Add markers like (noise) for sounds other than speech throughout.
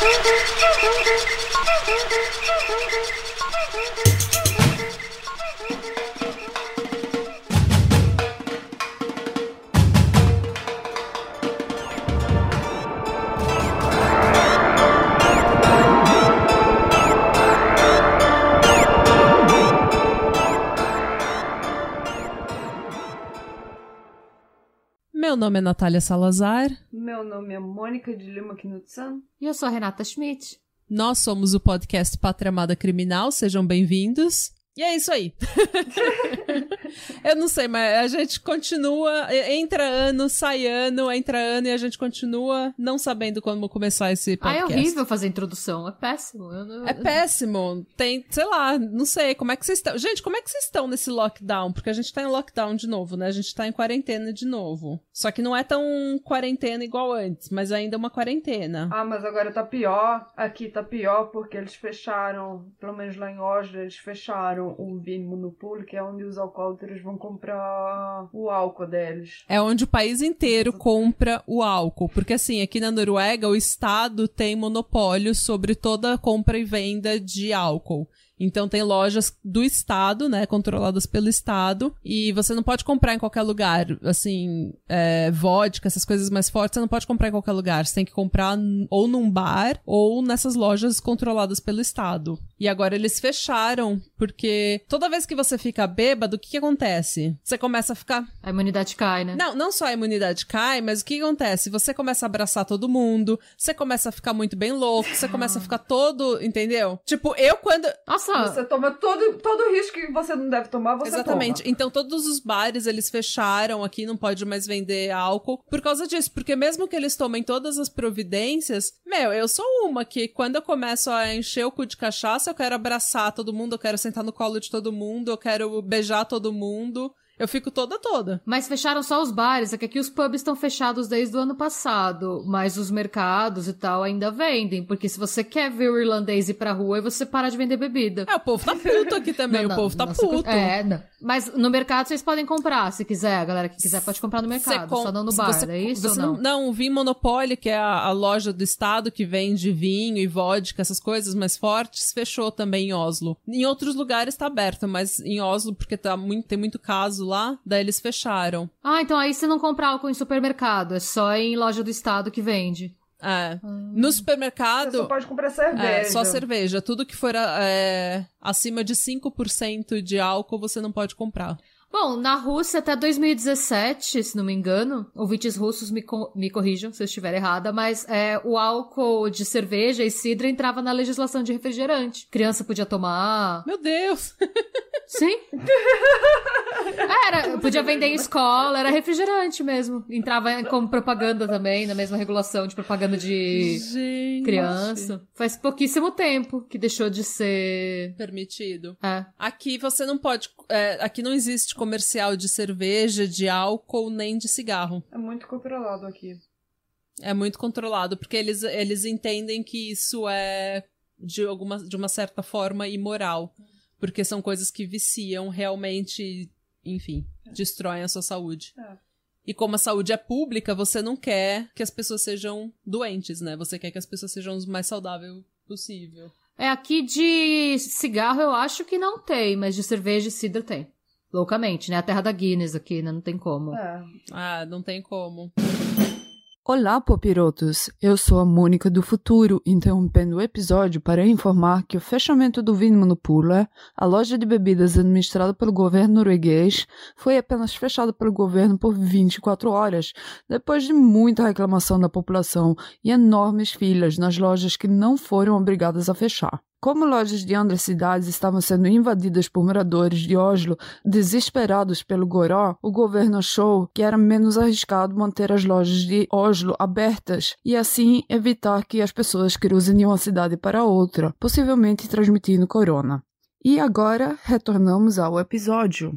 Thank you. Meu nome é Natália Salazar. Meu nome é Mônica de Lima Knudsen. E eu sou a Renata Schmidt. Nós somos o podcast Pátria Amada Criminal, sejam bem-vindos. E é isso aí. (laughs) eu não sei, mas a gente continua. Entra ano, sai ano, entra ano e a gente continua não sabendo como começar esse podcast. Ah, é horrível fazer introdução. É péssimo. Eu, É péssimo. Tem, sei lá, não sei. Como é que vocês estão? Gente, como é que vocês estão nesse lockdown? Porque a gente tá em lockdown de novo, né? A gente tá em quarentena de novo. Só que não é tão quarentena igual antes, mas ainda é uma quarentena. Ah, mas agora tá pior. Aqui tá pior porque eles fecharam, pelo menos lá em Oslo, eles fecharam o Vin Monopoly, que é onde os alcoólatras vão comprar o álcool deles. É onde o país inteiro compra o álcool. Porque, assim, aqui na Noruega, o Estado tem monopólio sobre toda a compra e venda de álcool. Então tem lojas do estado, né, controladas pelo estado, e você não pode comprar em qualquer lugar, assim, é, vodka, essas coisas mais fortes, você não pode comprar em qualquer lugar. Você tem que comprar ou num bar ou nessas lojas controladas pelo estado. E agora eles fecharam, porque toda vez que você fica bêbado, o que, que acontece? Você começa a ficar A imunidade cai, né? não, não só a imunidade cai, mas o que acontece? Você começa a abraçar todo mundo, você começa a ficar muito bem louco, você começa a ficar todo, entendeu? Tipo, eu quando. Nossa, Você toma todo, todo risco que você não deve tomar, você Exatamente. toma. Então todos os bares eles fecharam aqui, não pode mais vender álcool por causa disso. Porque mesmo que eles tomem todas as providências, meu, eu sou uma que quando eu começo a encher o cu de cachaça, eu quero abraçar todo mundo, eu quero sentar no colo de todo mundo, eu quero beijar todo mundo. Eu fico toda toda. Mas fecharam só os bares, é que aqui os pubs estão fechados desde o ano passado, mas os mercados e tal ainda vendem, porque se você quer ver o irlandês ir pra rua, você para de vender bebida. É, o povo tá puto aqui (laughs) também, Não, o povo tá puto. É, não. Mas no mercado vocês podem comprar, se quiser. A galera que quiser pode comprar no mercado, com- só não no bar, você- é isso você ou não? Não, o Vinho Monopoly, que é a, a loja do estado que vende vinho e vodka, essas coisas mais fortes, fechou também em Oslo. Em outros lugares tá aberto, mas em Oslo, porque tá muito, tem muito caso lá, daí eles fecharam. Ah, então aí você não compra álcool em supermercado, é só em loja do estado que vende. É. Ah. No Você supermercado. só pode comprar cerveja. É, só cerveja. Tudo que for é, acima de 5% de álcool, você não pode comprar. Bom, na Rússia até 2017, se não me engano, ouvintes russos me, co- me corrijam se eu estiver errada, mas é, o álcool de cerveja e cidra entrava na legislação de refrigerante. Criança podia tomar. Meu Deus! (laughs) Sim. Era, podia vender em escola, era refrigerante mesmo. Entrava como propaganda também, na mesma regulação de propaganda de Gente. criança. Faz pouquíssimo tempo que deixou de ser. Permitido. É. Aqui você não pode. é, aqui não existe comercial de cerveja, de álcool, nem de cigarro. É muito controlado aqui. É muito controlado, porque eles, eles entendem que isso é de, alguma, de uma certa forma imoral. Porque são coisas que viciam realmente, enfim, destroem a sua saúde. É. E como a saúde é pública, você não quer que as pessoas sejam doentes, né? Você quer que as pessoas sejam o mais saudável possível. É, aqui de cigarro eu acho que não tem, mas de cerveja e cidra tem. Loucamente, né? A terra da Guinness aqui, né? Não tem como. É. Ah, não tem como. Olá, popirotos! Eu sou a Mônica do Futuro, interrompendo o episódio para informar que o fechamento do Vinmonopolet, a loja de bebidas administrada pelo governo norueguês, foi apenas fechada pelo governo por 24 horas, depois de muita reclamação da população e enormes filas nas lojas que não foram obrigadas a fechar. Como lojas de outras cidades estavam sendo invadidas por moradores de Oslo desesperados pelo goró, o governo achou que era menos arriscado manter as lojas de Oslo abertas e assim evitar que as pessoas cruzem de uma cidade para outra, possivelmente transmitindo corona. E agora retornamos ao episódio.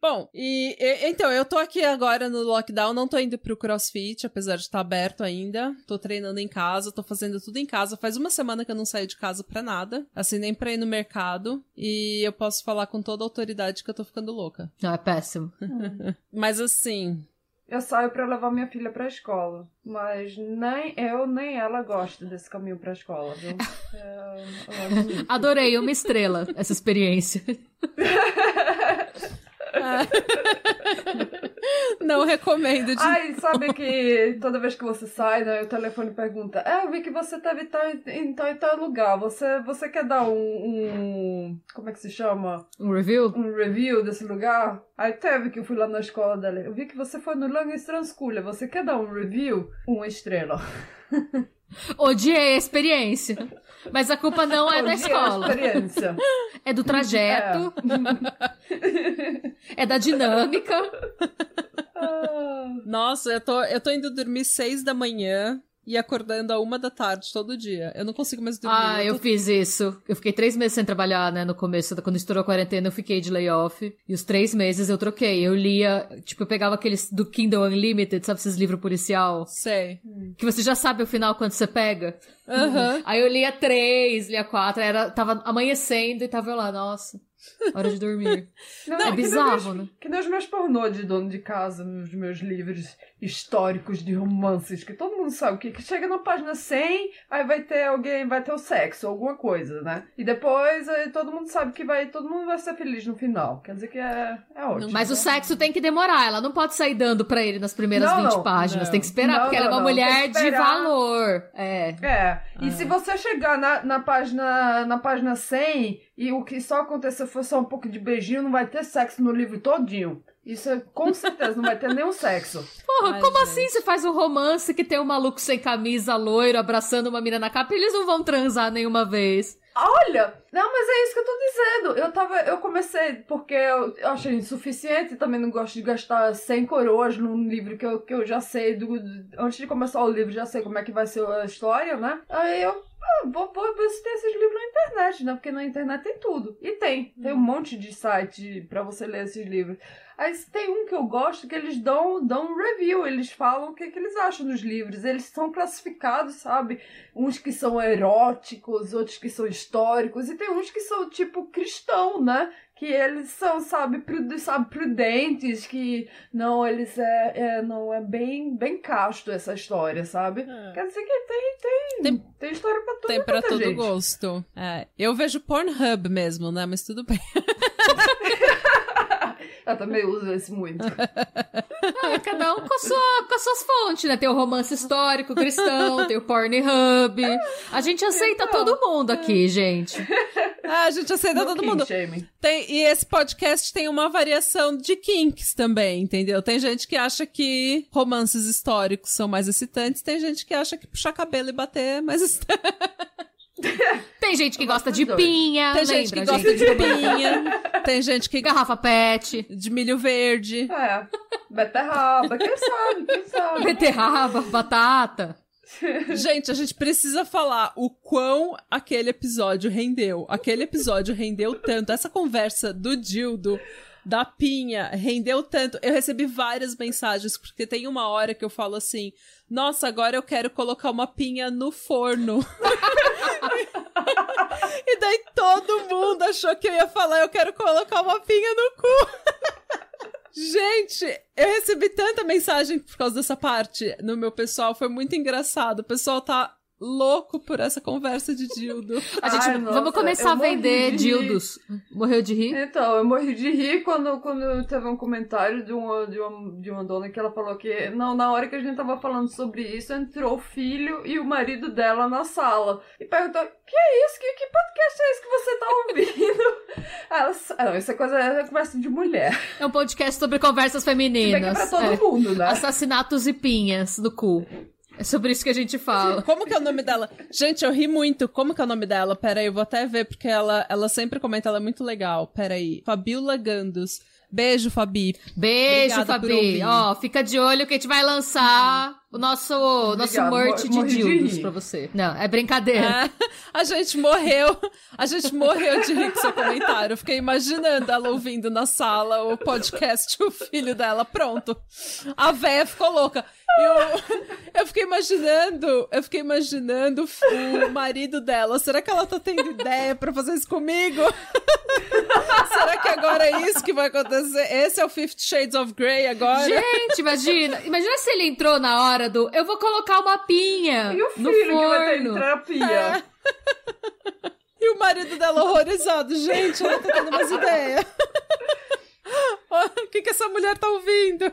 Bom, e, e- então, eu tô aqui agora no lockdown, não tô indo pro crossfit, apesar de estar aberto ainda. Tô treinando em casa, tô fazendo tudo em casa. Faz uma semana que eu não saio de casa pra nada, assim, nem pra ir no mercado. E eu posso falar com toda a autoridade que eu tô ficando louca. Não, é péssimo. (laughs) Mas assim, eu saio para levar minha filha para a escola. Mas nem eu nem ela gosta desse caminho para a escola, viu? (laughs) É, Adorei, uma estrela essa experiência. (laughs) (laughs) Não recomendo. De... Ai, sabe que toda vez que você sai, né, o telefone pergunta: É, eu vi que você teve tal, em tal e tal lugar. Você, você quer dar um, um, Como é que se chama? Um review? Um review desse lugar? Aí teve que eu fui lá na escola dela. Eu vi que você foi no Langes Transculha. Você quer dar um review? Uma estrela. Odiei a experiência. (laughs) Mas a culpa não é da escola. É do trajeto. É, é da dinâmica. Nossa, eu tô, eu tô indo dormir seis da manhã e acordando a uma da tarde todo dia. Eu não consigo mais dormir. Ah, eu, tô... fiz isso. Eu fiquei três meses sem trabalhar, né? No começo, quando estourou a quarentena, eu fiquei de layoff. E os três meses eu troquei. Eu lia, tipo, eu pegava aqueles do Kindle Unlimited, sabe esses livros policial? Sei. Que você já sabe o final quando você pega. Uhum. Aí eu lia três, lia quatro, era, tava amanhecendo e tava eu lá, nossa. Hora de dormir. (laughs) Não, é bizarro, que né? Que nem os meus pornô de dono de casa, os meus livros históricos de romances, que todo mundo sabe que, que chega na página 100, aí vai ter alguém, vai ter o sexo, alguma coisa, né? E depois aí, todo mundo sabe que vai, todo mundo vai ser feliz no final. Quer dizer que é, é ótimo. Mas né? o sexo tem que demorar, ela não pode sair dando pra ele nas primeiras Não, 20 não, páginas, não. tem que esperar, Não, porque ela é uma mulher de valor. É. É, e se você chegar na, na, página, na página 100 e o que só aconteceu foi só um pouco de beijinho, não vai ter sexo no livro todinho. Isso é, com certeza não vai ter nenhum sexo. (laughs) Porra, Ai, como gente. assim você faz um romance que tem um maluco sem camisa, loiro, abraçando uma mina na capa e eles não vão transar nenhuma vez? Olha, não, mas é isso que eu tô dizendo. Eu tava, eu comecei porque eu, eu achei insuficiente, também não gosto de gastar 100 coroas num livro que eu, que eu já sei do, antes de começar o livro, já sei como é que vai ser a história, né? Aí eu ah, vou, vou tem esses livros na internet, né? Porque na internet tem tudo. E tem, tem um monte de site pra você ler esses livros. Aí tem um que eu gosto que eles dão, dão um review, eles falam o que, que eles acham dos livros. Eles são classificados, sabe? Uns que são eróticos, outros que são históricos, e tem uns que são tipo cristão, né? Que eles são, sabe, pru- sabe prudentes, que não, eles é, é- não é bem, bem casto essa história, sabe? É. Quer dizer que tem, tem, Tem- tem, história pra tudo. Tem pra quanto é todo gente. gosto. É, eu vejo Pornhub mesmo, né? Mas tudo bem. (laughs) Eu também uso esse muito. (laughs) Ah, cada um com, a sua, com as suas fontes, né? Tem o romance histórico cristão, tem o Pornhub. A gente aceita Então. todo mundo aqui, gente. Ah, a gente aceita todo No mundo. kink shaming. Tem, e esse podcast tem uma variação de kinks também, entendeu? Tem gente que acha que romances históricos são mais excitantes, tem gente que acha que puxar cabelo e bater é mais (laughs) excitante. (laughs) Tem gente que gosta de dois. pinha, Tem lembra, gente que gosta gente? de pinha, tem gente que Garrafa pet, de milho verde. É, beterraba, quem sabe, quem sabe. beterraba, batata. Gente, a gente precisa falar o quão aquele episódio rendeu. Aquele episódio rendeu tanto. Essa conversa do Dildo, da Pinha, rendeu tanto. Eu recebi várias mensagens, porque tem uma hora que eu falo assim: Nossa, agora eu quero colocar uma pinha no forno. (laughs) e daí todo mundo achou que eu ia falar: Eu quero colocar uma pinha no cu. (laughs) Gente, eu recebi tanta mensagem por causa dessa parte no meu pessoal, foi muito engraçado. O pessoal tá louco por essa conversa de dildo. (laughs) A gente, Ai, nossa, vamos começar a vender dildos. Morreu de rir? Então, eu morri de rir quando, quando teve um comentário de uma, de, uma, de uma dona que ela falou que, não, na hora que a gente tava falando sobre isso, entrou o filho e o marido dela na sala. E perguntou, que é isso? Que, que podcast é esse que você tá ouvindo? (laughs) Ela, ah, não, isso é coisa, é conversa de mulher. É um podcast sobre conversas Se bem que é femininas. pra todo É. mundo, né? Assassinatos e pinhas do cu. É sobre isso que a gente fala. (laughs) Como que é o nome dela? Gente, eu ri muito. Como que é o nome dela? Pera aí, eu vou até ver, porque ela, ela sempre comenta, ela é muito legal. Pera aí. Fabiola Gandos. Beijo, Fabi. Beijo, Obrigada Fabi. Ó, fica de olho que a gente vai lançar o nosso, nosso Obrigada, merch mor- de dildos pra você. Não, é brincadeira. É, a gente morreu. A gente morreu de rir com seu comentário. Eu fiquei imaginando ela ouvindo na sala o podcast, o filho dela. Pronto. A véia ficou louca. Eu, eu fiquei imaginando, eu fiquei imaginando o marido dela. Será que ela tá tendo ideia pra fazer isso comigo? Será que agora é isso que vai acontecer? esse, esse é o Fifty Shades of Grey agora. Gente, imagina. Imagina se ele entrou na hora do eu vou colocar uma pinha E o no filho que vai ter forno. terapia. (laughs) E o marido dela horrorizado. Gente, ela tá tendo umas ideias. (laughs) (laughs) O que, que essa mulher tá ouvindo?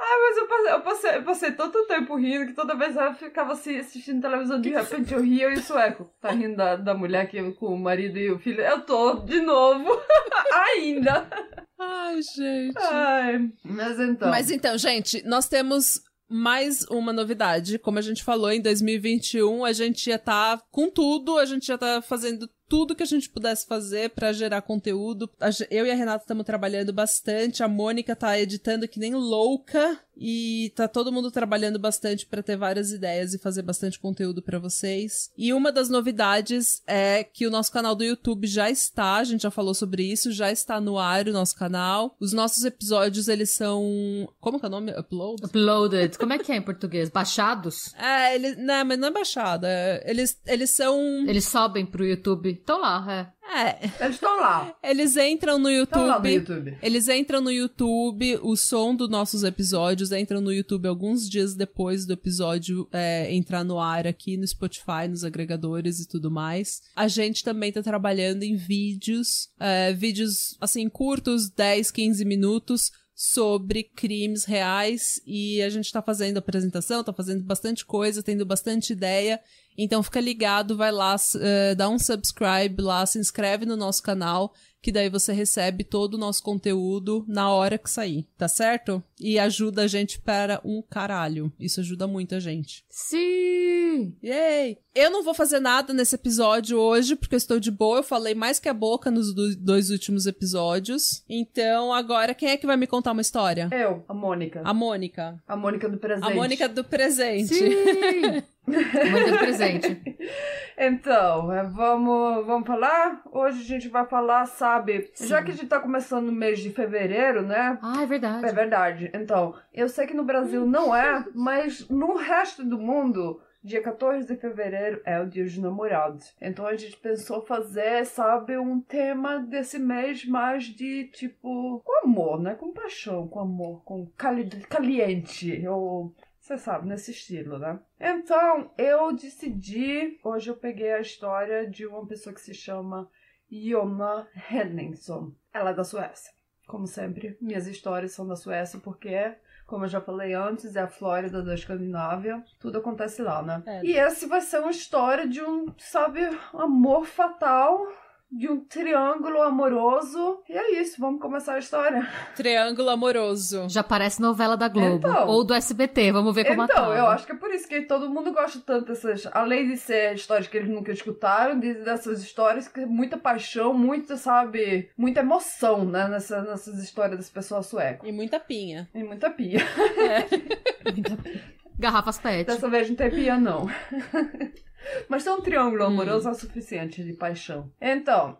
Ah, mas eu passei, eu, passei, eu passei tanto tempo rindo que toda vez eu ficava assim, assistindo televisão, de repente eu ria e o sueco. Tá rindo da, da mulher que, com o marido e o filho. Eu tô de novo. (laughs) Ainda. Ai, gente. Ai, mas então. Mas então, gente, nós temos mais uma novidade. Como a gente falou, em 2021 a gente ia estar com tudo, a gente ia estar fazendo tudo que a gente pudesse fazer pra gerar conteúdo. Eu e a Renata estamos trabalhando bastante, a Mônica tá editando que nem louca e tá todo mundo trabalhando bastante pra ter várias ideias e fazer bastante conteúdo pra vocês. E uma das novidades é que o nosso canal do YouTube já está, a gente já falou sobre isso, já está no ar o nosso canal. Os nossos episódios, eles são, como que é o nome? Upload? Uploaded. Como é que é em português? Baixados? É, ele, não, mas não é baixada. é- Eles, eles são. Eles sobem pro YouTube. Estão lá, é. É, Eles estão lá. eles entram no Estão lá no YouTube. YouTube. Eles entram no YouTube, o som dos nossos episódios entram no YouTube alguns dias depois do episódio é, entrar no ar aqui no Spotify, nos agregadores e tudo mais. A gente também tá trabalhando em vídeos, é, vídeos assim curtos, 10, 15 minutos. Sobre crimes reais e a gente tá fazendo apresentação, tá fazendo bastante coisa, tendo bastante ideia. Então fica ligado, vai lá, eh, dá um subscribe lá, se inscreve no nosso canal, que daí você recebe todo o nosso conteúdo na hora que sair, tá certo? E ajuda a gente para um caralho. Isso ajuda muito a gente. Sim! Yay! Eu não vou fazer nada nesse episódio hoje, porque eu estou de boa. Eu falei mais que a boca nos do- dois últimos episódios. Então, agora, quem é que vai me contar uma história? Eu, a Mônica. A Mônica. A Mônica do presente. (laughs) A Mônica do presente. Sim! Mandando presente. Então, é, vamos, vamos falar? Hoje a gente vai falar, sabe? Já que a gente tá começando no mês de fevereiro, né? Ah, é verdade. É verdade. Então, eu sei que no Brasil não é, mas no resto do mundo, dia 14 de fevereiro é o dia dos namorados. Então a gente pensou fazer, sabe, um tema desse mês mais de tipo, com amor, né? Com paixão, com amor, com cali caliente, ou. Você sabe, nesse estilo, né? Então, eu decidi. Hoje eu peguei a história de uma pessoa que se chama Jonna Henningsson. Ela é da Suécia. Como sempre, minhas histórias são da Suécia porque, como eu já falei antes, é a Flórida da Escandinávia. Tudo acontece lá, né? É. E esse vai ser uma história de um, sabe, amor fatal. De um triângulo amoroso. E é isso, vamos começar a história. Triângulo amoroso. Já parece novela da Globo. Então. Ou do SBT, vamos ver como Então, eu acho que é por isso que todo mundo gosta tanto dessas. Além de ser histórias que eles nunca escutaram, de- dessas histórias que muita paixão, muita, sabe, muita emoção, né? Nessa, nessas histórias das pessoas suecas. E muita pinha. E muita pia. (laughs) Garrafas pet. Dessa vez não tem pia, não. (laughs) Mas tem um triângulo amoroso é o suficiente de paixão. Então,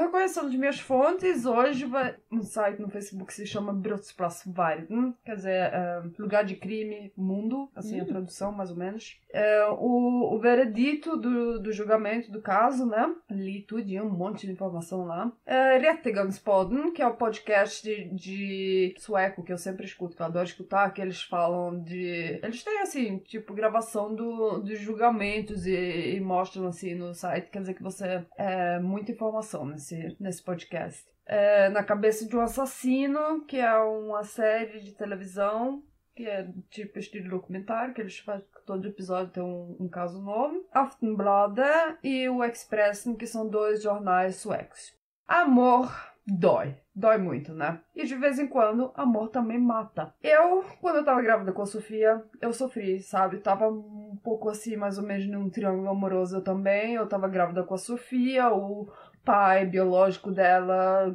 reconhecendo de minhas fontes, hoje vai um site no Facebook que se chama Brottsplatsverden, quer dizer, ah, lugar de crime mundo, assim a tradução mais ou menos. É, o, o veredito do, do julgamento do caso, né? Li tudinho, um monte de informação lá. Rättegångspodden, que é o podcast de, de sueco que eu sempre escuto, que eu adoro escutar, que eles falam de... Eles têm, assim, tipo, gravação do, dos julgamentos e, e mostram, assim, no site. Quer dizer que você... É muita informação nesse, nesse podcast. É, na cabeça de um assassino, que é uma série de televisão que é tipo estilo documentário, que eles fazem todo episódio tem um, um caso novo. Aftonbladet e o Expressen, que são dois jornais suecos. Amor dói. Dói muito, né? E de vez em quando, amor também mata. Eu, quando eu tava grávida com a Sofia, eu sofri, sabe? Tava um pouco assim, mais ou menos num triângulo amoroso eu também. Eu tava grávida com a Sofia, o pai biológico dela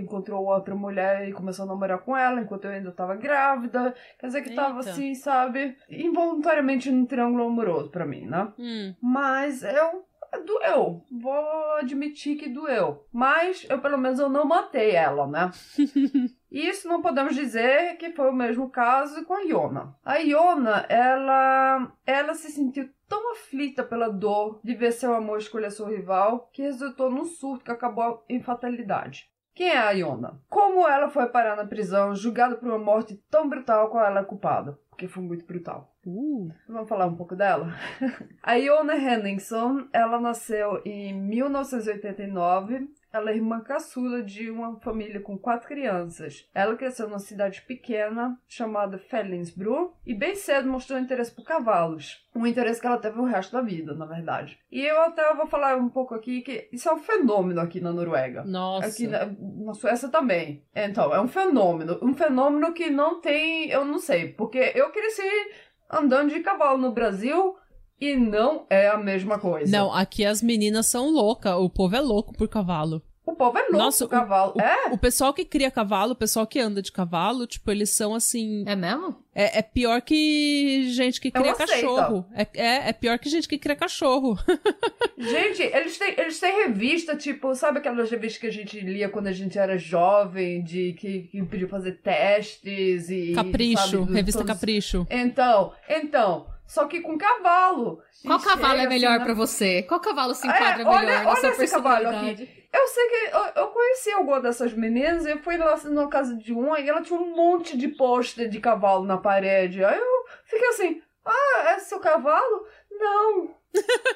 encontrou outra mulher e começou a namorar com ela enquanto eu ainda tava grávida. Quer dizer que tava Eita. assim, sabe? Involuntariamente num triângulo amoroso pra mim, né? Hum. Mas eu doeu. Vou admitir que doeu. Mas eu pelo menos eu não matei ela, né? (laughs) Isso não podemos dizer que foi o mesmo caso com a Iona. A Iona, ela, ela se sentiu tão aflita pela dor de ver seu amor escolher seu rival que resultou num surto que acabou em fatalidade. Quem é a Iona? Como ela foi parar na prisão, julgada por uma morte tão brutal qual ela é culpada? Porque foi muito brutal. Uh. Vamos falar um pouco dela? (laughs) a Iona Henningsson, ela nasceu em 1989 ela é irmã caçula de uma família com quatro crianças. Ela cresceu numa cidade pequena chamada Fellingsbro e bem cedo mostrou interesse por cavalos. Um interesse que ela teve o resto da vida, na verdade. E eu até vou falar um pouco aqui que isso é um fenômeno aqui na Noruega. Nossa. Aqui na, na Suécia também. Então, é um fenômeno. Um fenômeno que não tem. Eu não sei. Porque eu cresci andando de cavalo no Brasil e não é a mesma coisa. Não, aqui as meninas são loucas. O povo é louco por cavalo. O povo é louco Nossa, por cavalo. O, é? o pessoal que cria cavalo, o pessoal que anda de cavalo, tipo, eles são assim. É mesmo? É, é pior que gente que É cria cachorro. É, é, é pior que gente que cria cachorro. (laughs) Gente, eles têm, eles têm revista, tipo, sabe aquelas revistas que a gente lia quando a gente era jovem, de que, que podia fazer testes e. Capricho, sabe, revista todos- Capricho. Então, então, só que com cavalo. Qual cavalo chega é melhor assim, pra você? Qual cavalo se É, enquadra olha- melhor na olha sua esse cavalo personalidade? Eu sei que eu, eu conheci alguma dessas meninas, eu fui lá na casa de uma e ela tinha um monte de pôster de cavalo na parede. Aí eu fiquei assim, ah, é seu cavalo? Não.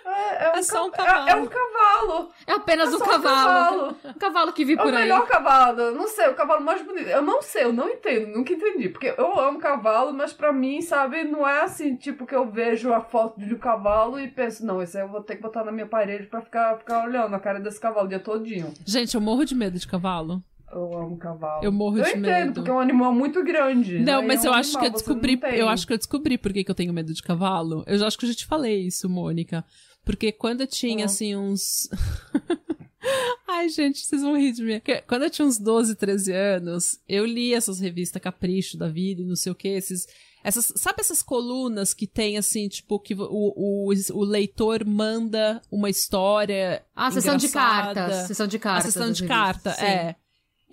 É, é um É só um ca- cavalo. É, é um cavalo. É apenas É um só cavalo. Um cavalo que vi É por o aí. melhor cavalo. Não sei, o cavalo mais bonito. Eu não sei, eu não entendo, nunca entendi. Porque eu amo cavalo, mas pra mim, sabe, não é assim, tipo, que eu vejo a foto de um cavalo e penso, não, esse aí eu vou ter que botar na minha parede pra ficar, ficar olhando a cara desse cavalo o dia todinho. Gente, eu morro de medo de cavalo. Eu amo cavalo. Eu morro eu de entendo, medo. porque é um animal muito grande. Não, né? mas É eu um acho que eu descobri. Eu acho que eu descobri por que, que eu tenho medo de cavalo. Eu já acho que eu já te falei isso, Mônica. Porque quando eu tinha, Ah. assim, uns. (laughs) Ai, gente, vocês vão rir de mim. Porque Quando eu tinha uns 12, 13 anos, eu li essas revistas Capricho da vida e não sei o que, esses. Essas, sabe essas colunas que tem assim, tipo, que o, o, o leitor manda uma história. Ah, sessão de cartas. Sessão de A cartas. sessão das de carta, sim. é.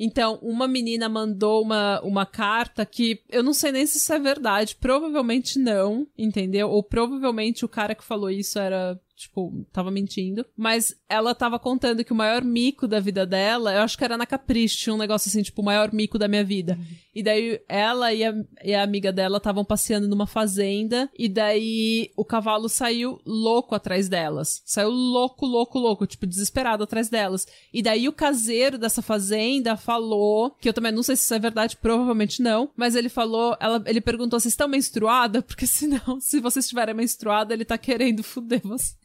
Então, uma menina mandou uma, uma carta que eu não sei nem se isso é verdade. Provavelmente não, entendeu? Ou provavelmente o cara que falou isso era, tipo, tava mentindo. Mas ela tava contando que o maior mico da vida dela, eu acho que era na Capricho, tinha um negócio assim, tipo, o maior mico da minha vida. E daí ela e a, e a amiga dela estavam passeando numa fazenda. E daí o cavalo saiu louco atrás delas. Saiu louco, louco, louco, tipo, desesperado atrás delas. E daí o caseiro dessa fazenda falou, que eu também não sei se isso é verdade, provavelmente não, mas ele falou, ela, ele perguntou se estão menstruada, (laughs) porque senão, se vocês estiverem menstruada, ele tá querendo fuder vocês.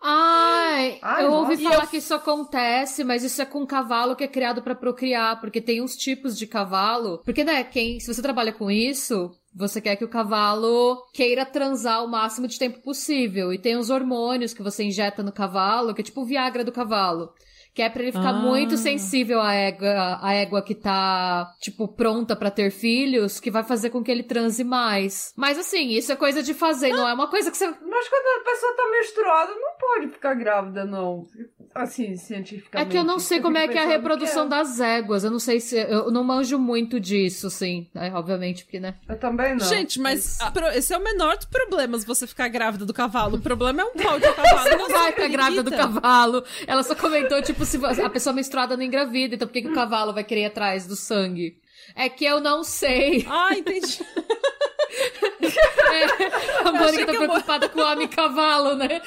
Ai, Ai, eu ouvi nossa. falar que isso acontece, mas isso é com cavalo que é criado pra procriar, porque tem uns tipos de cavalo. Porque, né, quem, se você trabalha com isso, você quer que o cavalo queira transar o máximo de tempo possível. E tem os hormônios que você injeta no cavalo, que é tipo o Viagra do cavalo. Que é pra ele ficar Ah. muito sensível à égua, à égua que tá, tipo, pronta pra ter filhos, que vai fazer com que ele transe mais. Mas assim, isso é coisa de fazer, não é uma coisa que você Mas quando a pessoa tá menstruada, não pode ficar grávida, não. Assim, É cientificamente. que eu não sei Eu como é que é a reprodução é. das éguas. Eu não sei se. Eu não manjo muito disso, sim. É, obviamente, porque, né? Eu também não. Gente, mas esse é o menor dos problemas, você ficar grávida do cavalo. O problema é um pau de cavalo. Você não vai ficar grávida do cavalo. Ela só comentou, tipo, se a pessoa menstruada não engravida, então por que, que o cavalo vai querer ir atrás do sangue? É que eu não sei. Ah, entendi. É, a Mônica tá que eu preocupada com o homem cavalo, né?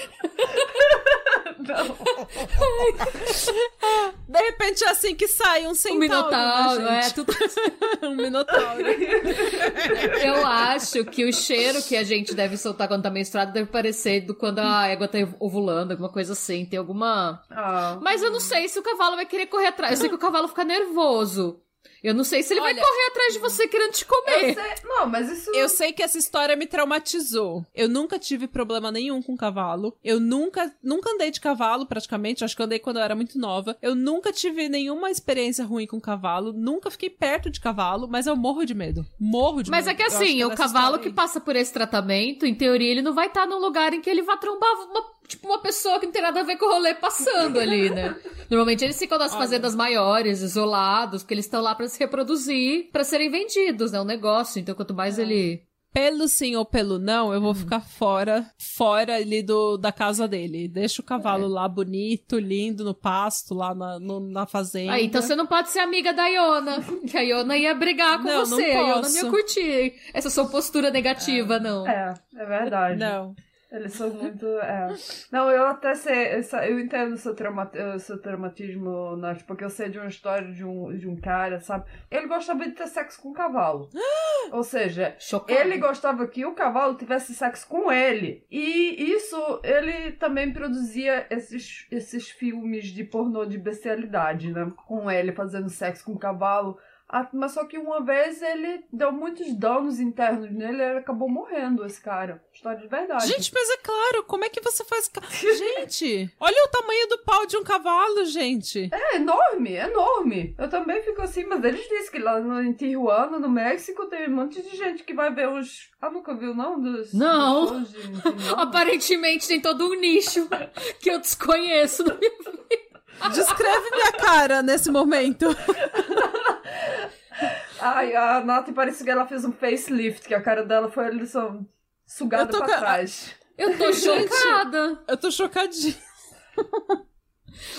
De repente é assim que sai um centauro, minotauro, né, é tudo. (laughs) um minotauro. Eu acho que o cheiro que a gente deve soltar quando tá menstruada deve parecer do quando a égua tá ovulando, alguma coisa assim. Tem alguma. Ah, Mas eu não sei se o cavalo vai querer correr atrás. Eu sei que o cavalo fica nervoso. Eu não sei se ele vai Olha, correr atrás de você querendo te eu comer. sei- Não, mas isso. Eu sei que essa história me traumatizou. Eu nunca tive problema nenhum com cavalo. Eu nunca, nunca andei de cavalo, praticamente. Acho que eu andei quando eu era muito nova. Eu nunca tive nenhuma experiência ruim com cavalo. Nunca fiquei perto de cavalo, mas eu morro de medo. Morro de Mas medo. é que Eu acho assim, o cavalo que passa por esse tratamento, em teoria, ele não vai estar num lugar em que ele vai trombar uma, tipo, uma pessoa que não tem nada a ver com o rolê passando ali, né? Normalmente eles ficam nas Olha. fazendas maiores, isolados, porque eles estão lá pra se reproduzir, pra serem vendidos, né? Um negócio. Então, quanto mais ele pelo sim ou pelo não, eu vou Hum. ficar fora, fora ali do, da casa dele. Deixa o É. cavalo lá bonito, lindo, no pasto, lá na, no- na fazenda. Ah, então você não pode ser amiga da Iona. Que a Iona ia brigar com Não, não você. a Iona não posso. ia curtir essa sua postura negativa, não. É, é verdade. Não. Eles são (laughs) muito. É. Não, eu até sei. Eu entendo o seu, trauma, o seu traumatismo, Nath, porque eu sei de uma história de um, de um cara, sabe? Ele gostava de ter sexo com um cavalo. (gasps) Ou seja, ele gostava que o cavalo tivesse sexo com ele. E isso, ele também produzia esses, esses filmes de pornô de bestialidade, né? Com ele fazendo sexo com o cavalo. Mas só que uma vez ele deu muitos danos internos nele e ele acabou morrendo, esse cara. História de verdade. Gente, mas é claro, como é que você faz. (laughs) Gente, olha o tamanho do pau de um cavalo, gente. É enorme, é enorme. Eu também fico assim, mas eles dizem que lá no, em Tijuana, no México, tem um monte de gente que vai ver os. Ah, nunca viu, não? Dos, Não. dos em Tijuana? (laughs) Aparentemente tem todo um nicho que eu desconheço. Descreve minha cara nesse momento. (laughs) Ai, a Nath parece que ela fez um facelift, que a cara dela foi ali só sugada pra ca- trás. Eu tô chocada. Eu tô chocadinha. (laughs)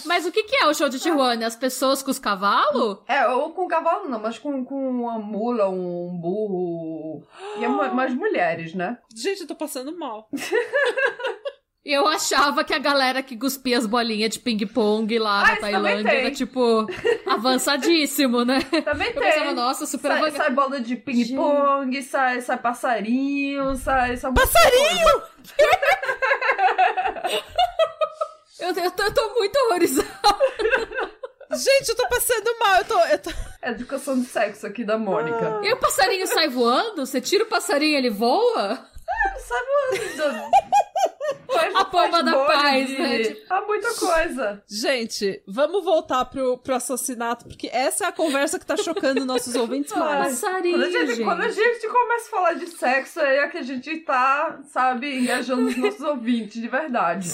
Mas o que, que é o show de Tijuana? As pessoas com os cavalos? É, ou com cavalo não, mas com, com uma mula, um burro. E é ma- mais mulheres, né? Gente, eu tô passando mal. (laughs) Eu achava que a galera que cuspia as bolinhas de ping-pong lá Ah, na Tailândia era, tipo, (laughs) avançadíssimo, né? Também Eu tem. pensava, nossa, super Sai, avançado. sai bola de ping-pong, sai, sai passarinho, sai. sai Passarinho! (laughs) Eu, eu, tô, eu tô muito horrorizada. Gente, eu tô passando mal. Eu tô. Eu tô... É educação de sexo aqui da Mônica. E o passarinho sai voando? Você tira o passarinho ele voa? Sabe faz, (laughs) A pomba da paz, né? Tipo- Há muita coisa. Gente, vamos voltar pro, pro assassinato, porque essa é a conversa que tá chocando nossos (laughs) ouvintes mais. Passarinho, Quando a, gente, gente. quando a gente começa a falar de sexo, aí é que a gente tá, sabe, engajando os nossos (laughs) ouvintes, de verdade.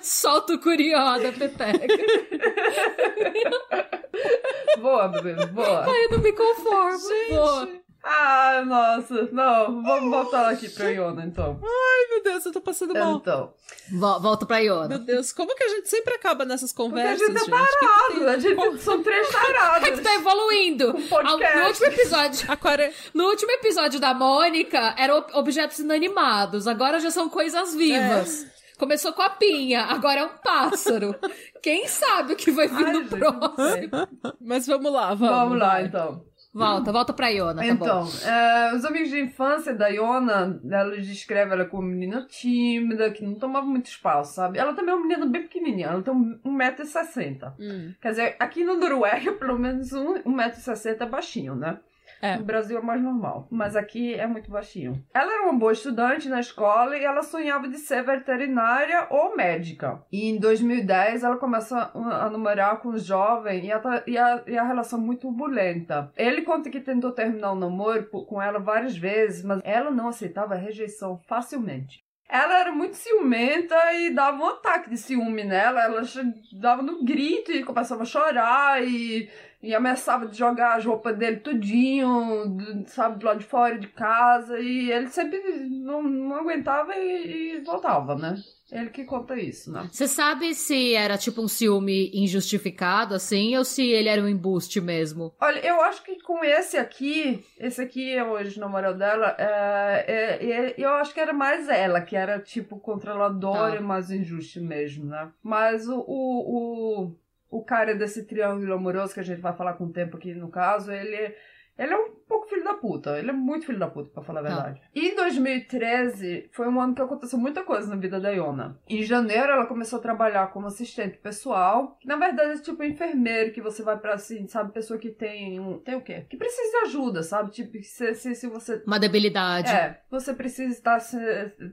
Solta o curió da Pepeca. (laughs) Boa, bebê, boa. Ai, eu não me conformo. Boa. Ah, nossa. Não, vamos voltar aqui pra Iona, então. Ai, meu Deus, eu tô passando mal. Então. Vo- Volta pra Meu Iona. Deus, como que a gente sempre acaba nessas Porque a conversas, gente é gente? parado. A gente são três É que taradas. tá evoluindo. podcast. Ao- No último episódio. Aquário... No último episódio da Mônica, eram ob- objetos inanimados. Agora já são coisas vivas. Começou com a pinha, agora é um pássaro. Quem sabe o que vai vir Ai, no gente, próximo? Mas vamos lá, vamos. Vamos lá, então. Volta, volta pra Iona, tá Então, bom. é, os amigos de infância da Iona, ela descreve ela como uma menina tímida, que não tomava muito espaço, sabe? Ela também é uma menina bem pequenininha, ela tem um- 1,60m. Hum, Quer dizer, aqui na Noruega, (laughs) pelo menos um- 1,60m é baixinho, né? É. No Brasil é mais normal, mas aqui é muito baixinho. Ela era uma boa estudante na escola e ela sonhava de ser veterinária ou médica. E em 2010 ela começa a, namorar com um jovem e a, ta- e, a, e a relação muito turbulenta. Ele conta que tentou terminar o namoro com ela várias vezes, mas ela não aceitava a rejeição facilmente. Ela era muito ciumenta e dava um ataque de ciúme nela. Ela dava no grito e começava a chorar e, e ameaçava de jogar as roupas dele tudinho, sabe, do lado de fora de casa. E ele sempre não, não aguentava e, e voltava, né? Ele que conta isso, né? Você sabe se era tipo um ciúme injustificado, assim, ou se ele era um embuste mesmo? Olha, eu acho que com esse aqui, esse aqui é hoje namorado dela, é, é- é- eu acho que era mais ela, que era tipo controladora Tá. e mais injusta mesmo, né? Mas o, o, o, o cara desse triângulo amoroso que a gente vai falar com o tempo aqui no caso, ele, ele é um pouco filho da puta. Ele é muito filho da puta, pra falar a Tá. verdade. E em 2013 foi um ano que aconteceu muita coisa na vida da Iona. Em janeiro ela começou a trabalhar como assistente pessoal, que na verdade é tipo enfermeiro que você vai pra assim, sabe, pessoa que tem um, tem o quê? Que precisa de ajuda, sabe? Tipo, se, se, se você Uma debilidade. é, você precisa estar se,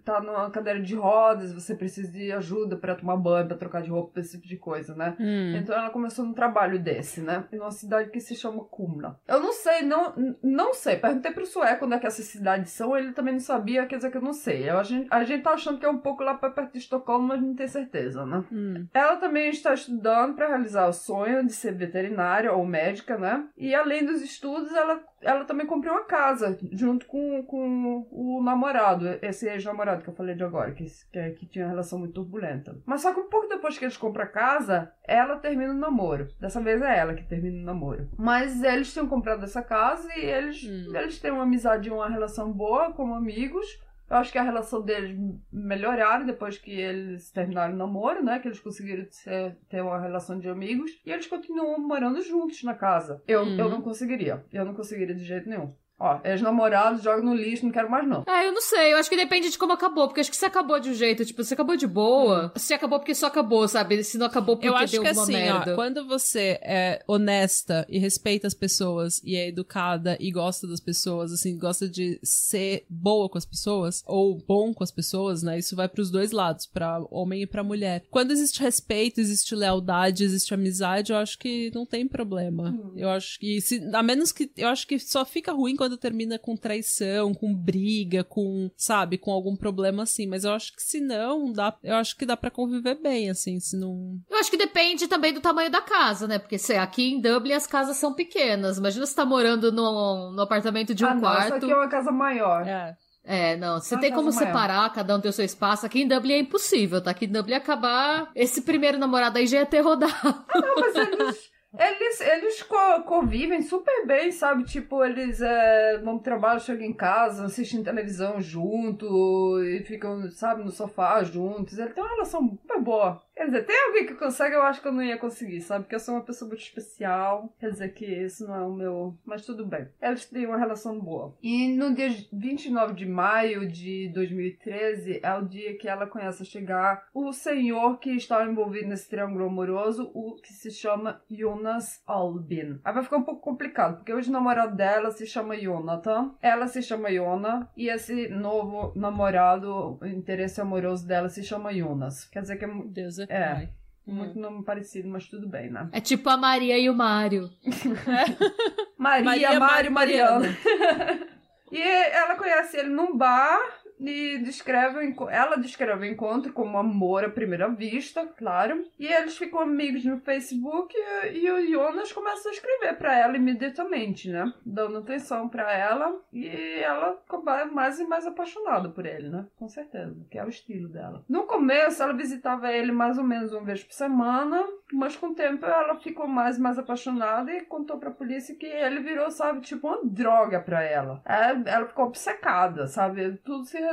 tá numa cadeira de rodas, você precisa de ajuda pra tomar banho, pra trocar de roupa, esse tipo de coisa, né? hum. Então ela começou num trabalho desse, né? Em uma cidade que se chama Kumla. Eu não sei, não, não sei. Perguntei pro sueco onde é que essas cidades são, ele também não sabia, quer dizer que eu não sei. Eu, a, gente, a gente tá achando que é um pouco lá pra perto de Estocolmo, mas não tem certeza, né? Hum. Ela também está estudando para realizar o sonho de ser veterinária ou médica, né? E além dos estudos, ela ela também comprou uma casa junto com, com o namorado, esse ex-namorado que eu falei de agora, que, que, que tinha uma relação muito turbulenta. Mas só que um pouco depois que eles compram a casa, ela termina o namoro. Dessa vez é ela que termina o namoro. Mas eles tinham comprado essa casa e eles, hum. eles têm uma amizade e uma relação boa como amigos. Eu acho que a relação deles melhoraram depois que eles terminaram o namoro, né? Que eles conseguiram ter, ter uma relação de amigos. E eles continuam morando juntos na casa. Eu, uhum. eu não conseguiria. Eu não conseguiria de jeito nenhum. Ó, ex-namorados, joga no lixo, não quero mais não. É, eu não sei, eu acho que depende de como acabou, porque acho que se acabou de um jeito, tipo, se acabou de boa, hum. se acabou porque só acabou, sabe? Se não acabou porque eu acho deu que assim, merda. Ó, quando você é honesta e respeita as pessoas e é educada e gosta das pessoas, assim, gosta de ser boa com as pessoas ou bom com as pessoas, né? Isso vai para os dois lados, para homem e para mulher. Quando existe respeito, existe lealdade, existe amizade, eu acho que não tem problema. Hum. Eu acho que se, a menos que eu acho que só fica ruim quando quando termina com traição, com briga, com, sabe, com algum problema assim. Mas eu acho que se não, dá, eu acho que dá para conviver bem, assim, se não. Eu acho que depende também do tamanho da casa, né? Porque se aqui em Dublin as casas são pequenas. Imagina você tá morando no, no apartamento de um ah, não, quarto. Isso aqui é uma casa maior. É. É, não, você tem como separar, cada um tem o seu espaço. Aqui em Dublin é impossível, tá? Aqui em Dublin acabar. Esse primeiro namorado aí já ia ter rodado. Ah, (laughs) não, mas eles. (laughs) Eles, eles co convivem super bem, sabe? Tipo, eles é, vão pro trabalho, chegam em casa, assistem televisão junto e ficam, sabe, no sofá juntos. Ele tem uma relação super boa. Quer dizer, tem alguém que consegue, eu acho que eu não ia conseguir, sabe? Porque eu sou uma pessoa muito especial. Quer dizer que esse não é o meu. Mas tudo bem. Eles têm uma relação boa. E no dia 29 de maio de 2013 é o dia que ela conhece a chegar o senhor que estava envolvido nesse triângulo amoroso, o que se chama Jonas Albin. Aí vai ficar um pouco complicado, porque hoje o namorado dela se chama Jonathan, ela se chama Yona, e esse novo namorado, o interesse amoroso dela se chama Jonas. Quer dizer que é. Deus é é. Muito hum. nome parecido, mas tudo bem, né? É tipo a Maria e o Mário. (laughs) Maria, Maria, Mário, Mariana. (laughs) e ela conhece ele num bar e descreve ela descreve o encontro como amor à primeira vista, claro. E eles ficam amigos no Facebook e, e o Jonas começa a escrever para ela imediatamente, né? Dando atenção para ela e ela ficou mais e mais apaixonada por ele, né? Com certeza, que é o estilo dela. No começo ela visitava ele mais ou menos uma vez por semana, mas com o tempo ela ficou mais e mais apaixonada e contou pra polícia que ele virou, sabe, tipo uma droga para ela. É, ela ficou obcecada, sabe? Tudo se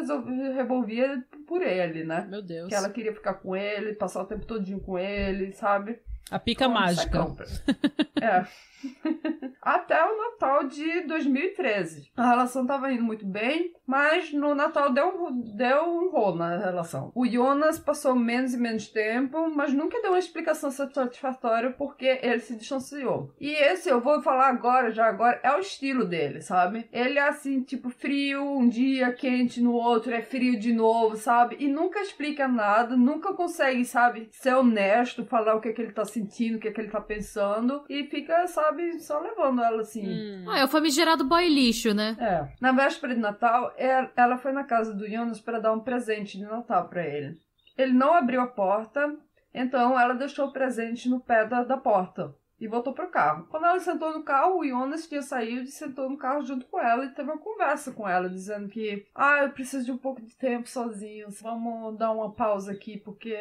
revolvia por ele, né? Meu Deus. Que ela queria ficar com ele, passar o tempo todinho com ele, sabe? A pica mágica. (laughs) é. Até o Natal de 2013. A relação tava indo muito bem, mas no Natal deu um, deu um rolo na relação. O Jonas passou menos e menos tempo, mas nunca deu uma explicação satisfatória porque ele se distanciou. E esse eu vou falar agora, já agora, é o estilo dele, sabe? Ele é assim, tipo, frio, um dia quente, no outro é frio de novo, sabe? E nunca explica nada, nunca consegue, sabe, ser honesto, falar o que, é que ele tá sentindo, o que, é que ele tá pensando, e fica, sabe? Sabe, só levando ela assim. Hum. Ah, é o famigerado boy lixo, né? É. Na véspera de Natal, ela foi na casa do Jonas para dar um presente de Natal para ele. Ele não abriu a porta, então ela deixou o presente no pé da, da porta e voltou pro carro. Quando ela sentou no carro, o Jonas tinha saído e sentou no carro junto com ela e teve uma conversa com ela, dizendo que, ah, eu preciso de um pouco de tempo sozinho, vamos dar uma pausa aqui porque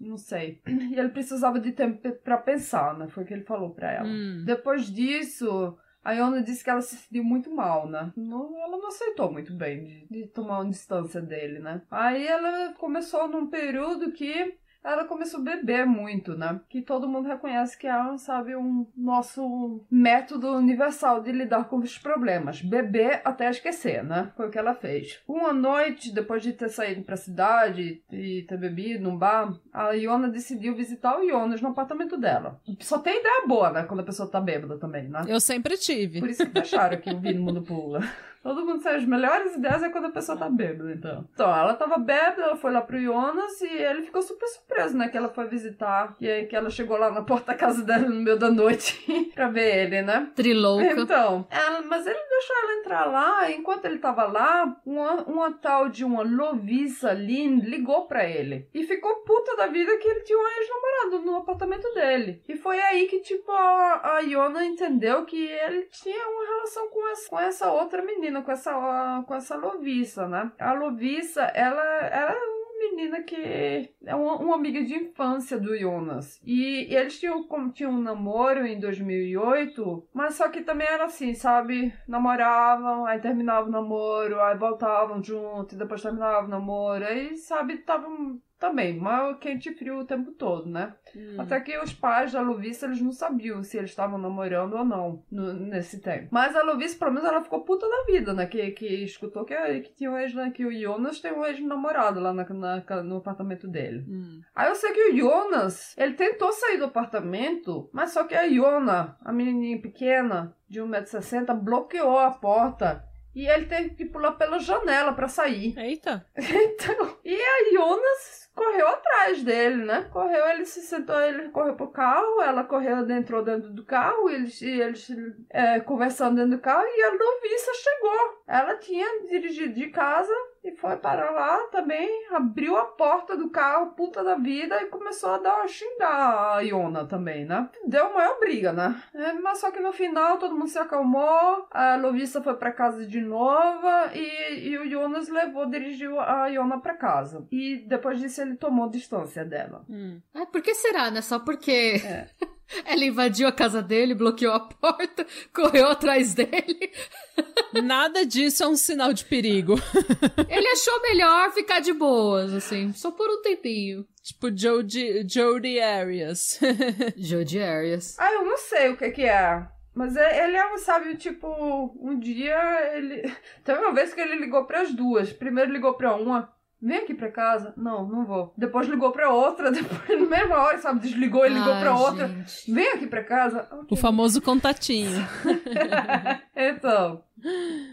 não sei. (clears throat) E ele precisava de tempo para pensar, né? Foi o que ele falou para ela. Hum. Depois disso, a Iona disse que ela se sentiu muito mal, né? Não, ela não aceitou muito bem de, de tomar uma distância dele, né? Aí ela começou num período que ela começou a beber muito, né? Que todo mundo reconhece que é, sabe, um nosso método universal de lidar com os problemas. Beber até esquecer, né? Foi o que ela fez. Uma noite, depois de ter saído pra cidade e ter bebido num bar, a Iona decidiu visitar o Jonas no apartamento dela. Só tem ideia boa, né? Quando a pessoa tá bêbada também, né? Eu sempre tive. Por isso que deixaram que o Vino Mundo Pula. Todo mundo sabe, as melhores ideias é quando a pessoa tá bêbada, então. Então, ela tava bêbada, ela foi lá pro Jonas e ele ficou super surpreso, né? Que ela foi visitar. E aí que ela chegou lá na porta da casa dela no meio da noite (laughs) pra ver ele, né? Trilouca. Então, ela, mas ele deixou ela entrar lá. Enquanto ele tava lá, uma, uma tal de uma Lovisa Lynn ligou pra ele. E ficou puta da vida que ele tinha um ex-namorado no apartamento dele. E foi aí que, tipo, a, a Iona entendeu que ele tinha uma relação com essa, com essa outra menina, com essa, com essa Lovissa, né? A Lovissa, ela, uma menina que é uma, uma amiga de infância do Jonas. E, e eles tinham, tinham um namoro em 2008, mas só que também era assim, sabe? Namoravam, aí terminavam o namoro, aí voltavam junto, e depois terminavam o namoro, aí, sabe, estavam também, mal quente e frio o tempo todo, né? Hum. Até que os pais da Lovissa, eles não sabiam se eles estavam namorando ou não no- nesse tempo. Mas a Lovissa, pelo menos, ela ficou puta da vida, né? Que, que escutou que, que tinha um ex, que o Jonas tem um ex-namorado lá na, na- no apartamento dele. Hum. Aí eu sei que o Jonas, ele tentou sair do apartamento, mas só que a Iona, a menininha pequena, de 1,60m, bloqueou a porta. E ele teve que pular pela janela pra sair. Eita. (laughs) Então, e a Jonas correu atrás dele, né? Correu, ele se sentou, ele correu pro carro, ela correu, entrou dentro do carro, eles, eles é, conversando dentro do carro e a noviça chegou. Ela tinha dirigido de casa e foi para lá também, abriu a porta do carro, puta da vida, e começou a dar a xingar a Iona também, né? Deu maior briga, né? É, mas só que no final todo mundo se acalmou, a Lovissa foi para casa de novo e, e o Jonas levou, dirigiu a Iona para casa. E depois disso ele tomou distância dela. Hum. Ah, por que será, né? Só porque É. (laughs) ela invadiu a casa dele, bloqueou a porta, (laughs) correu atrás dele. (laughs) Nada disso é um sinal de perigo. Ele achou melhor ficar de boas, assim, só por um tempinho. tipo Jodie, Jodie Arias. Jodie Arias. Ah, eu não sei o que que é. Mas é- ele é, sabe, tipo, um dia ele. Teve uma vez que ele ligou para as duas. Primeiro ligou para uma. Vem aqui pra casa. Não, não vou. Depois ligou pra outra. (laughs) Depois, na mesma hora, sabe, desligou e ligou Ai, pra outra. gente. Vem aqui pra casa. Ok. o famoso contatinho. (laughs) então,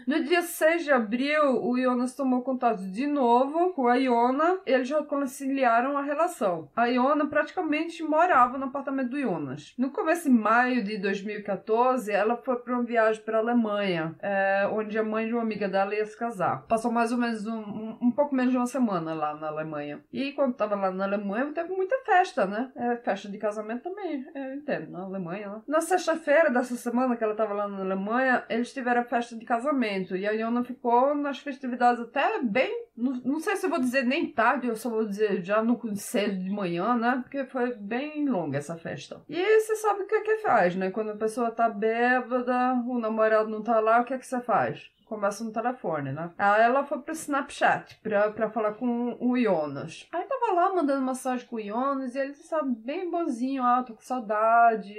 no dia 6 de abril, o Jonas tomou contato de novo com a Iona. Eles reconciliaram a relação. A Iona praticamente morava no apartamento do Jonas. No começo de maio de 2014, ela foi para uma viagem para a Alemanha, é, onde a mãe de uma amiga dela ia se casar. Passou mais ou menos um, um, um pouco menos de uma semana lá na Alemanha. E quando estava lá na Alemanha, teve muita festa, né? É, festa de casamento também, eu entendo, na Alemanha. Né? Na sexta-feira dessa semana que ela estava lá na Alemanha, eles tiveram a festa de casamento. E a Iona ficou nas festividades até bem. Não, não sei se eu vou dizer nem tarde, eu só vou dizer já no cedo de manhã, né? Porque foi bem longa essa festa. E você sabe o que é que faz, né? Quando a pessoa tá bêbada, o namorado não tá lá, o que é que você faz? Conversa no telefone, né? Aí ela foi pro Snapchat pra, pra falar com o Jonas. Aí tava lá mandando mensagem com o Jonas e ele sabe, bem bonzinho, ah, tô com saudade,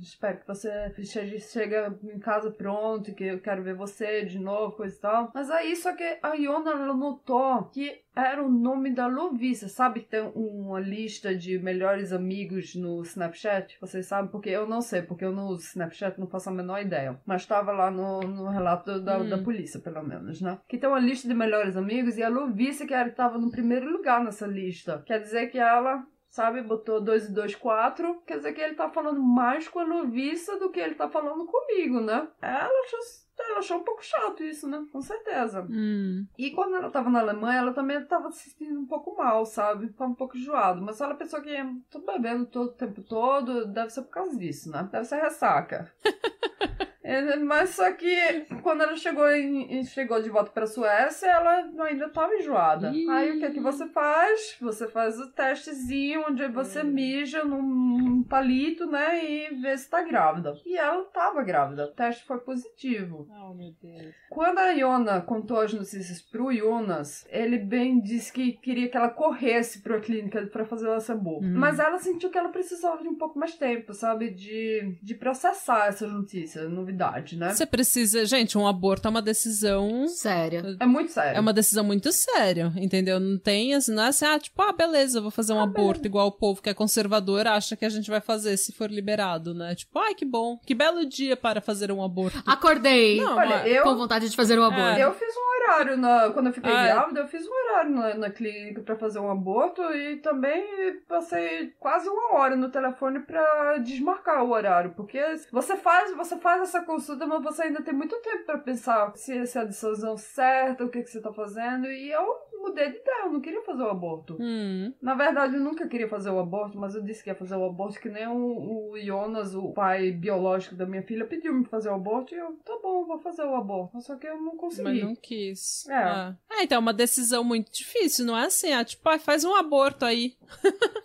espero que você chegue, chega em casa pronto, que eu quero ver você de novo, coisa e tal. Mas aí, só que a Iona, ela notou que era o nome da Lovisa, sabe que tem uma lista de melhores amigos no Snapchat? Vocês sabem? Porque eu não sei, porque eu uso Snapchat, não faço a menor ideia. Mas estava lá no, no relato da, Hum. da polícia, pelo menos, né? Que tem uma lista de melhores amigos e a Lovisa que era estava no primeiro lugar nessa lista. Quer dizer que ela sabe, botou 2 e 2, 4. Quer dizer que ele tá falando mais com a noviça do que ele tá falando comigo, né? Ela achou, ela achou um pouco chato isso, né? Com certeza. Hum. E quando ela tava na Alemanha, ela também tava se sentindo um pouco mal, sabe? Tava um pouco enjoado. Mas ela pensou que tô bebendo todo o tempo todo, deve ser por causa disso, né? Deve ser ressaca. (laughs) É, Mas só que quando ela chegou, em, chegou de volta pra Suécia, ela ainda tava enjoada. Ih. Aí o que é que você faz? Você faz o testezinho onde você mija num palito, né? E vê se tá grávida. E ela tava grávida. O teste foi positivo. Oh, meu Deus. Quando a Iona contou as notícias pro Jonas, ele bem disse que queria que ela corresse pra clínica pra fazer o aborto. Uhum. Mas ela sentiu que ela precisava de um pouco mais tempo, sabe? De, de processar essas notícias, novidade, né? Você precisa. Gente, um aborto é uma decisão. Sério. É muito sério. É uma decisão muito séria, entendeu? Não tem assim, não é assim, ah, tipo, ah, beleza, eu vou fazer um aborto, igual o povo que é conservador acha que a gente vai fazer se for liberado, né? Tipo, ai, que bom, que belo dia para fazer um aborto. Acordei Não, Olha, mas- eu, com vontade de fazer um aborto. eu fiz um horário na, quando eu fiquei Ah, é? grávida, eu fiz um horário na, na clínica pra fazer um aborto e também passei quase uma hora no telefone pra desmarcar o horário, porque você faz, você faz essa consulta, mas você ainda tem muito tempo pra pensar se, se é a decisão certa, o que, que você tá fazendo, e eu mudei de ideia, eu não queria fazer o aborto. Hum. Na verdade, eu nunca queria fazer o aborto, mas eu disse que ia fazer o aborto, que nem o, o Jonas, o pai biológico da minha filha, pediu-me fazer o aborto, e eu, tá bom, vou fazer o aborto. Só que eu não consegui. Mas não quis. É. Ah. É, então é uma decisão muito difícil, não é assim? Ah, tipo, ah, faz um aborto aí.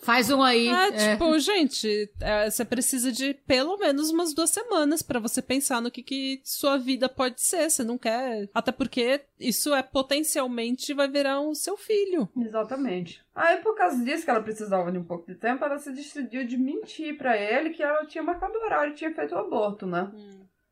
Faz um aí. Ah, é. tipo, gente, é, você precisa de pelo menos umas duas semanas pra você pensar no que, que sua vida pode ser. Você não quer. Até porque isso é potencialmente vai virar um seu filho. Exatamente. Aí, por causa disso, que ela precisava de um pouco de tempo, ela se decidiu de mentir pra ele que ela tinha marcado o horário e tinha feito o aborto, né?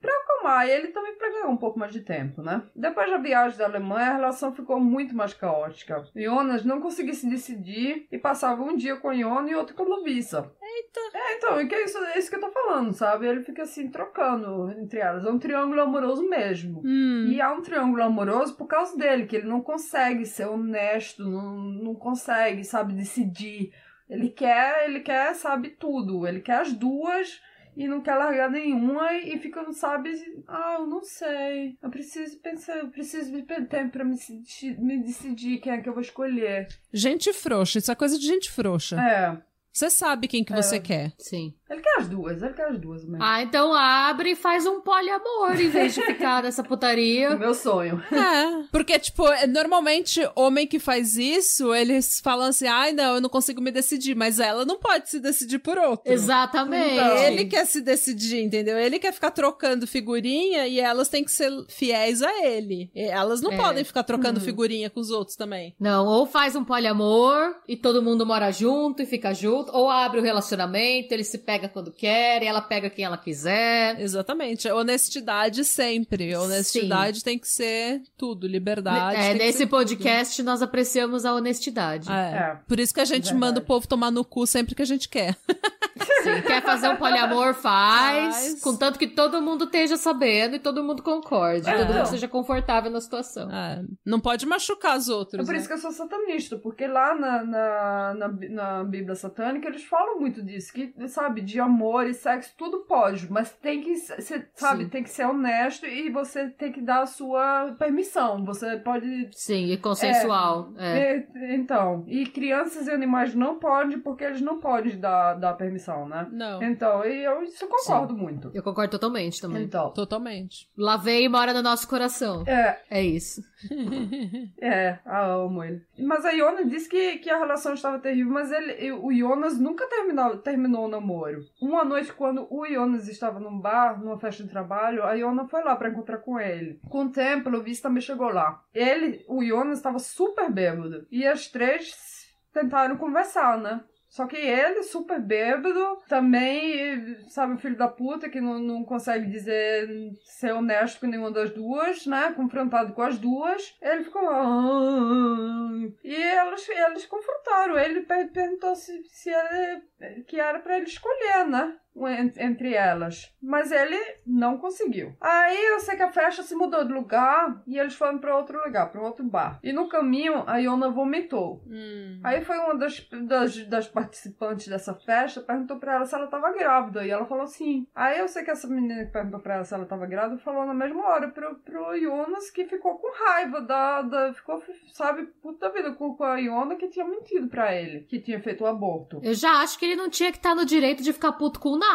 Pra acalmar ele também pra ganhar um pouco mais de tempo, né? Depois da viagem da Alemanha, a relação ficou muito mais caótica. Jonas não conseguia se decidir e passava um dia com Iona e outro com Lovisa. Eita. É, então, e que é isso, é isso que eu tô falando, sabe? Ele fica assim, trocando entre elas. É um triângulo amoroso mesmo. Hum. E há um triângulo amoroso por causa dele, que ele não consegue ser honesto, não, não consegue, sabe, decidir. Ele quer, ele quer, sabe, tudo. Ele quer as duas e não quer largar nenhuma e fica, não sabe, ah, eu não sei. Eu preciso pensar, eu preciso de tempo pra me, decidir- me decidir quem é que eu vou escolher. Gente frouxa, isso é coisa de gente frouxa. É. Você sabe quem que você quer. Sim. Ele quer as duas, ele quer as duas mesmo. Ah, então abre e faz um poliamor em vez de ficar nessa putaria. (laughs) meu sonho. É, porque, tipo, é- normalmente, homem que faz isso, eles falam assim, ai, não, eu não consigo me decidir, mas ela não pode se decidir por outro. Exatamente. Então. Ele quer se decidir, entendeu? Ele quer ficar trocando figurinha e elas têm que ser fiéis a ele. E elas não É. podem ficar trocando figurinha com os outros também. Não, ou faz um poliamor e todo mundo mora junto e fica junto, ou abre o relacionamento, ele se pega quando quer e ela pega quem ela quiser. Exatamente. Honestidade sempre. Honestidade tem que ser tudo. Liberdade. É, tem que nesse ser podcast nós apreciamos a honestidade. tudo. É. É. Por isso que a gente Verdade. manda o povo tomar no cu sempre que a gente quer. (laughs) Sim, quer fazer um poliamor, faz, Faz. Contanto que todo mundo esteja sabendo e todo mundo concorde. É. Todo mundo seja confortável na situação. É, não pode machucar os outros. É por né? isso que eu sou satanista, porque lá na, na, na, na Bíblia Satânica eles falam muito disso, que, sabe, de amor e sexo tudo pode, mas tem que ser, sabe, Sim. tem que ser honesto e você tem que dar a sua permissão. Você pode. Sim, e consensual. É. E- então, e crianças e animais não podem porque eles não podem dar, dar permissão, né? Não, Então, e eu isso eu concordo muito. Eu concordo totalmente também. Então. totalmente. Lavei e mora no nosso coração. É, É isso. (laughs) É, amo ele. Mas a Iona disse que, que a relação estava terrível, mas ele, o Jonas nunca terminou, terminou o namoro. Uma noite, quando o Jonas estava num bar, numa festa de trabalho, a Iona foi lá para encontrar com ele. Com o tempo, o vice também chegou lá. Ele, o Jonas, estava super bêbado. E as três tentaram conversar, né? Só que ele, super bêbado, também, sabe, o filho da puta que não, não consegue dizer, ser honesto com nenhuma das duas, né? Confrontado com as duas. Ele ficou lá. "Ah". E elas, eles confrontaram. Ele per- perguntou se, se ele, que era pra ele escolher, né? En- Entre elas. Mas ele não conseguiu. Aí eu sei que a festa se mudou de lugar e eles foram pra outro lugar, pra outro bar. E no caminho a Iona vomitou. Hum. Aí foi uma das, das, das participantes dessa festa, perguntou pra ela se ela tava grávida. E ela falou sim. Aí eu sei que essa menina que perguntou pra ela se ela tava grávida falou na mesma hora pro, pro Jonas que ficou com raiva da. da ficou, sabe, puta vida com, com a Iona que tinha mentido pra ele, que tinha feito o aborto. Eu já acho que ele não tinha que estar no direito de ficar puto com nada.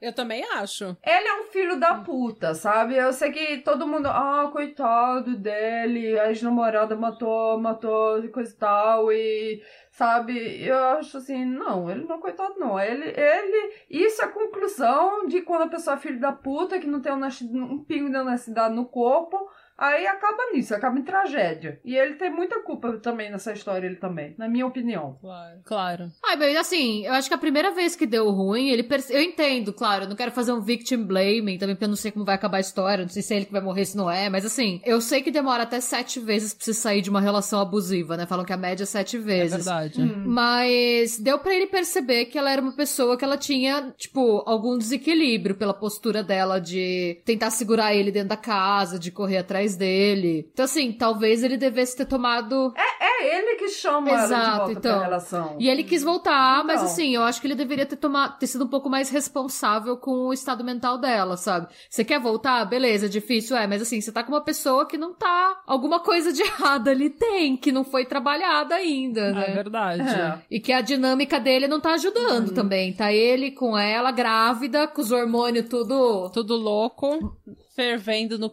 Eu também acho. Ele é um filho da puta, sabe? Eu sei que todo mundo, ah, coitado dele, a ex-namorada matou, matou, coisa e tal, e sabe? Eu acho assim, não, ele não é coitado, não. Ele, ele, isso é a conclusão de quando a pessoa é filho da puta, que não tem honesti- um pingo de honestidade no corpo. Aí acaba nisso, acaba em tragédia. E ele tem muita culpa também nessa história, ele também, na minha opinião. Claro. Claro. Ai, bem, assim, eu acho que a primeira vez que deu ruim, ele perce... Eu entendo, claro, eu não quero fazer um victim blaming também, porque eu não sei como vai acabar a história, não sei se é ele que vai morrer, se não é, mas assim, eu sei que demora até sete vezes pra você sair de uma relação abusiva, né? Falam que a média é sete É vezes. verdade. Hum. Mas deu pra ele perceber que ela era uma pessoa que ela tinha, tipo, algum desequilíbrio pela postura dela de tentar segurar ele dentro da casa, de correr atrás atrás dele. Então, assim, talvez ele devesse ter tomado. É ele que chama ela de Exato, volta então. pra relação. E ele quis voltar, mas Então. assim, eu acho que ele deveria ter tomado, ter sido um pouco mais responsável com o estado mental dela, sabe? Você quer voltar? Beleza, difícil é, mas assim, você tá com uma pessoa que não tá. Alguma coisa de (laughs) errada ali tem, que não foi trabalhada ainda, É né? verdade. É. E que a dinâmica dele não tá ajudando também. Tá ele com ela, grávida, com os hormônios tudo. Tudo louco, fervendo no É.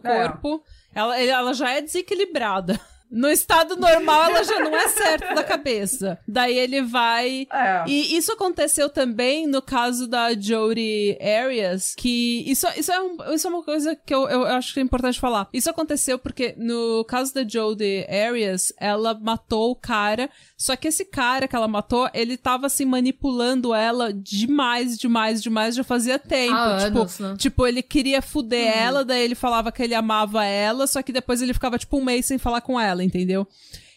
Ela, ela já é desequilibrada. No estado normal, ela já não é certa da cabeça. Daí ele vai. É. E isso aconteceu também no caso da Jodie Arias, que isso, isso, é, um- isso é uma coisa que eu, eu acho que é importante falar. Isso aconteceu porque no caso da Jodie Arias, ela matou o cara, só que esse cara que ela matou, ele tava assim manipulando ela demais, demais, demais, já fazia tempo. Há tipo, anos, né? Tipo, ele queria fuder ela, daí ele falava que ele amava ela, só que depois ele ficava, tipo, um mês sem falar com ela, entendeu?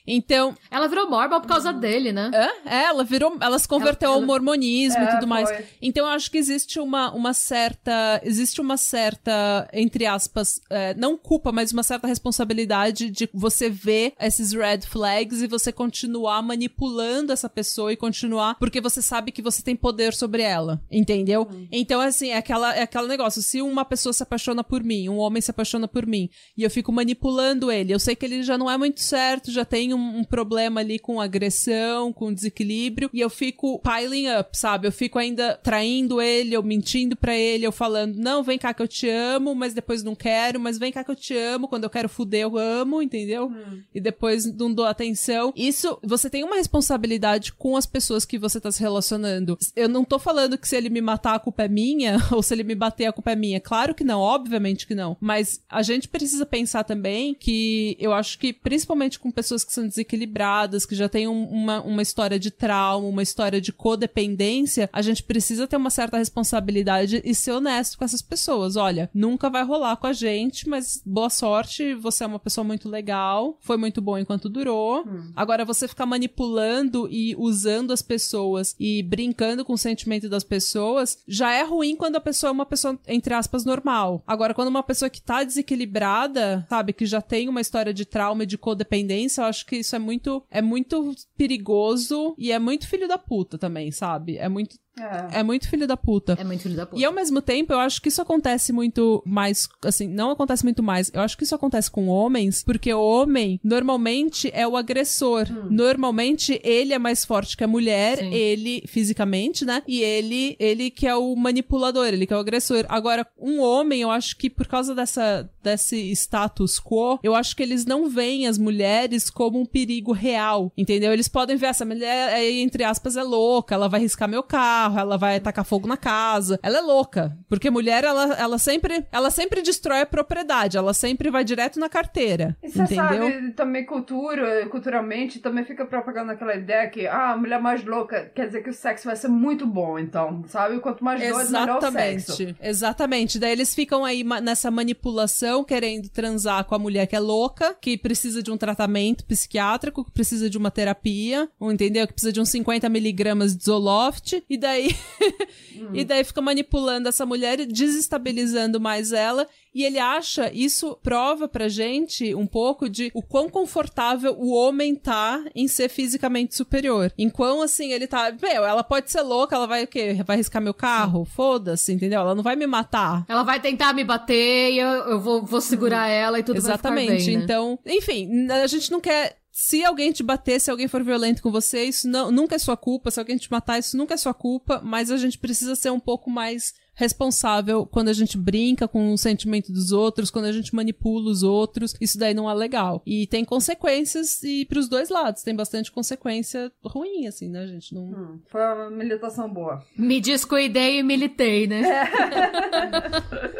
Então, Ela virou mormon por causa dele, né? É, ela virou, ela se converteu Ela- ao mormonismo e É, tudo mais. foi. Então eu acho que existe uma, uma certa, existe uma certa, entre aspas, é, não culpa, mas uma certa responsabilidade de você ver esses red flags e você continuar manipulando essa pessoa e continuar, porque você sabe que você tem poder sobre ela, entendeu? Então assim, é aquela, é aquele negócio, se uma pessoa se apaixona por mim, um homem se apaixona por mim, e eu fico manipulando ele, eu sei que ele já não é muito certo, já tem um, um problema ali com agressão, com desequilíbrio, e eu fico piling up, sabe? Eu fico ainda traindo ele, eu mentindo pra ele, eu falando, não, vem cá que eu te amo, mas depois não quero, mas vem cá que eu te amo, quando eu quero fuder eu amo, entendeu? E depois não dou atenção. Isso, você tem uma responsabilidade com as pessoas que você tá se relacionando. Eu não tô falando que se ele me matar a culpa é minha, (laughs) ou se ele me bater a culpa é minha. Claro que não, obviamente que não. Mas a gente precisa pensar também que eu acho que, principalmente com pessoas que são desequilibradas, que já têm um- uma, uma história de trauma, uma história de codependência, a gente precisa ter uma certa responsabilidade e ser honesto com essas pessoas. Olha, nunca vai rolar com a gente, mas boa sorte, você é uma pessoa muito legal, foi muito bom enquanto durou. Agora, você ficar manipulando e usando as pessoas e brincando com o sentimento das pessoas, já é ruim quando a pessoa é uma pessoa, entre aspas, normal. Agora, quando uma pessoa que tá desequilibrada, sabe, que já tem uma história de trauma e de codependência, eu acho que isso é muito, é muito perigoso e é muito filho da puta também, sabe? É muito, É. é muito filho da puta. É muito filho da puta. E ao mesmo tempo, eu acho que isso acontece muito mais, assim, não acontece muito mais. Eu acho que isso acontece com homens, porque o homem normalmente é o agressor. Normalmente ele é mais forte que a mulher, Sim. ele fisicamente, né? E ele, ele que é o manipulador, ele que é o agressor. Agora, um homem, eu acho que por causa dessa desse status quo, eu acho que eles não veem as mulheres como um perigo real, entendeu? Eles podem ver essa mulher, é, entre aspas, é louca, ela vai riscar meu carro, ela vai tacar fogo na casa. Ela é louca, porque mulher, ela, ela sempre ela sempre destrói a propriedade, ela sempre vai direto na carteira, E você entendeu? sabe, também cultura, culturalmente, também fica propagando aquela ideia que, ah, a mulher mais louca quer dizer que o sexo vai ser muito bom, então, sabe? Quanto mais doido, melhor o sexo. Exatamente, exatamente. Daí eles ficam aí nessa manipulação, querendo transar com a mulher que é louca, que precisa de um tratamento psiquiátrico, que precisa de uma terapia, ou entendeu? Que precisa de uns 50 miligramas de Zoloft, e daí (laughs) e daí fica manipulando essa mulher, e desestabilizando mais ela. E ele acha, isso prova pra gente um pouco de o quão confortável o homem tá em ser fisicamente superior. Em quão, assim, ele tá. Meu, ela pode ser louca, ela vai o quê? Vai riscar meu carro? Foda-se, entendeu? Ela não vai me matar. Ela vai tentar me bater eu, eu vou, vou segurar ela e tudo Exatamente. vai ficar bem, né? Então, enfim, a gente não quer. Se alguém te bater, se alguém for violento com você, isso não, nunca é sua culpa. Se alguém te matar, isso nunca é sua culpa. Mas a gente precisa ser um pouco mais responsável quando a gente brinca com o sentimento dos outros, quando a gente manipula os outros. Isso daí não é legal. E tem consequências e pros dois lados. Tem bastante consequência ruim, assim, né, gente? Não... Hum, foi uma militação boa. Me descuidei e militei, né? (laughs)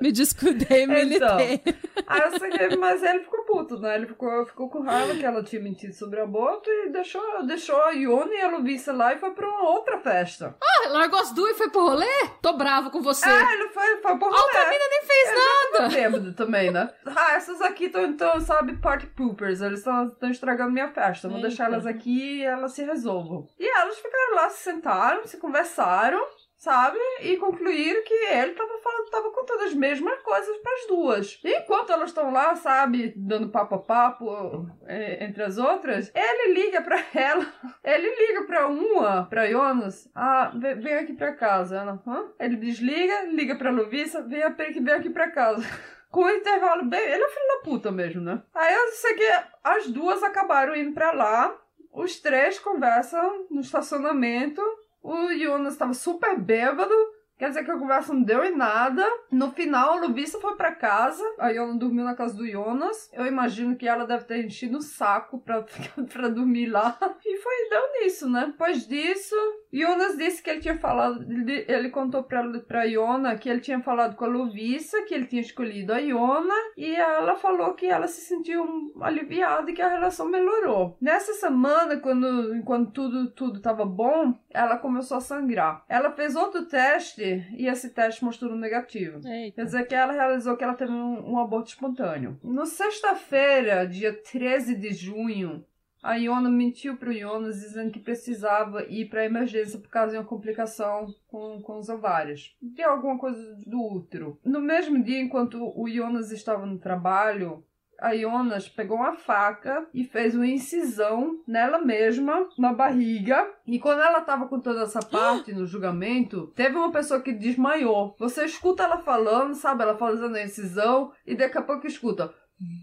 Me descuidei, me Então. militei. Aí eu sei que, mas ele ficou puto, né? Ele ficou, ficou com raiva que ela tinha mentido sobre o aborto e deixou, deixou a Yoni e a Luvícia lá e foi pra uma outra festa. Ah, largou as duas e foi pro rolê? Tô bravo com você. Ah, ele foi, foi pro A outra mina nem fez Tá nada. bêbado também, né? Ah, essas aqui estão, então, sabe, party poopers. Eles estão estragando minha festa. Vou Eita. deixar elas aqui e elas se resolvam. E elas ficaram lá, se sentaram, se conversaram. Sabe? E concluíram que ele tava falando, tava contando as mesmas coisas para as duas. E enquanto elas estão lá, sabe, dando papo a papo é, entre as outras, ele liga para (laughs) ela, ele liga para uma, para Jonas, ah, vem aqui para casa. Ela, Hã? Ele desliga, liga para Lovisa, vem aqui, vem aqui para casa. (laughs) Com o intervalo bem. Ele é filho da puta mesmo, né? Aí eu sei que as duas acabaram indo pra lá. Os três conversam no estacionamento. O Jonas estava super bêbado. Quer dizer que a conversa não deu em nada. No final, a Lubissa foi para casa. A Iona dormiu na casa do Jonas. Eu imagino que ela deve ter enchido o saco pra, (laughs) pra dormir lá. E foi, deu nisso, né? Depois disso, Jonas disse que ele tinha falado. Ele, contou pra, pra Iona que ele tinha falado com a Luvissa, que ele tinha escolhido a Iona. E ela falou que ela se sentiu aliviada e que a relação melhorou. Nessa semana, quando enquanto tudo, tudo tava bom, ela começou a sangrar. Ela fez outro teste e esse teste mostrou negativo. Eita. Quer dizer que ela realizou que ela teve um, um aborto espontâneo. No sexta-feira, dia 13 de junho, a Iona mentiu para o Jonas dizendo que precisava ir para emergência por causa de uma complicação com, com os ovários. De alguma coisa do útero. No mesmo dia, enquanto o Jonas estava no trabalho, a Jonas pegou uma faca e fez uma incisão nela mesma, na barriga. E quando ela tava com toda essa parte no julgamento, teve uma pessoa que desmaiou. Você escuta ela falando, sabe? Ela fazendo a incisão e daqui a pouco escuta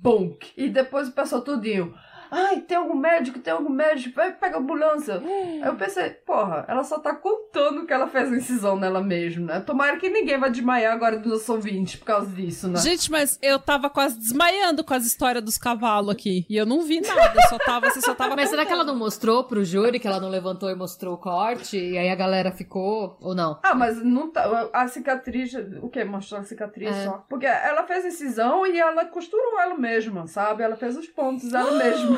bonk. E depois o pessoal tudinho. Ai, tem algum médico, tem algum médico, vai pegar a ambulância. Aí eu pensei, porra, ela só tá contando que ela fez a incisão nela mesma, né? Tomara que ninguém vai desmaiar agora do nosso ouvinte por causa disso, né? Gente, mas eu tava quase desmaiando com as histórias dos cavalos aqui. E eu não vi nada, só tava, você só tava Mas será que ela contando. não mostrou pro júri, que ela não levantou e mostrou o corte, e aí a galera ficou, ou não? Ah, mas não tá. A cicatriz. O que? Mostrar a cicatriz É. só. Porque ela fez incisão e ela costurou ela mesma, sabe? Ela fez os pontos ela (gasps) mesma.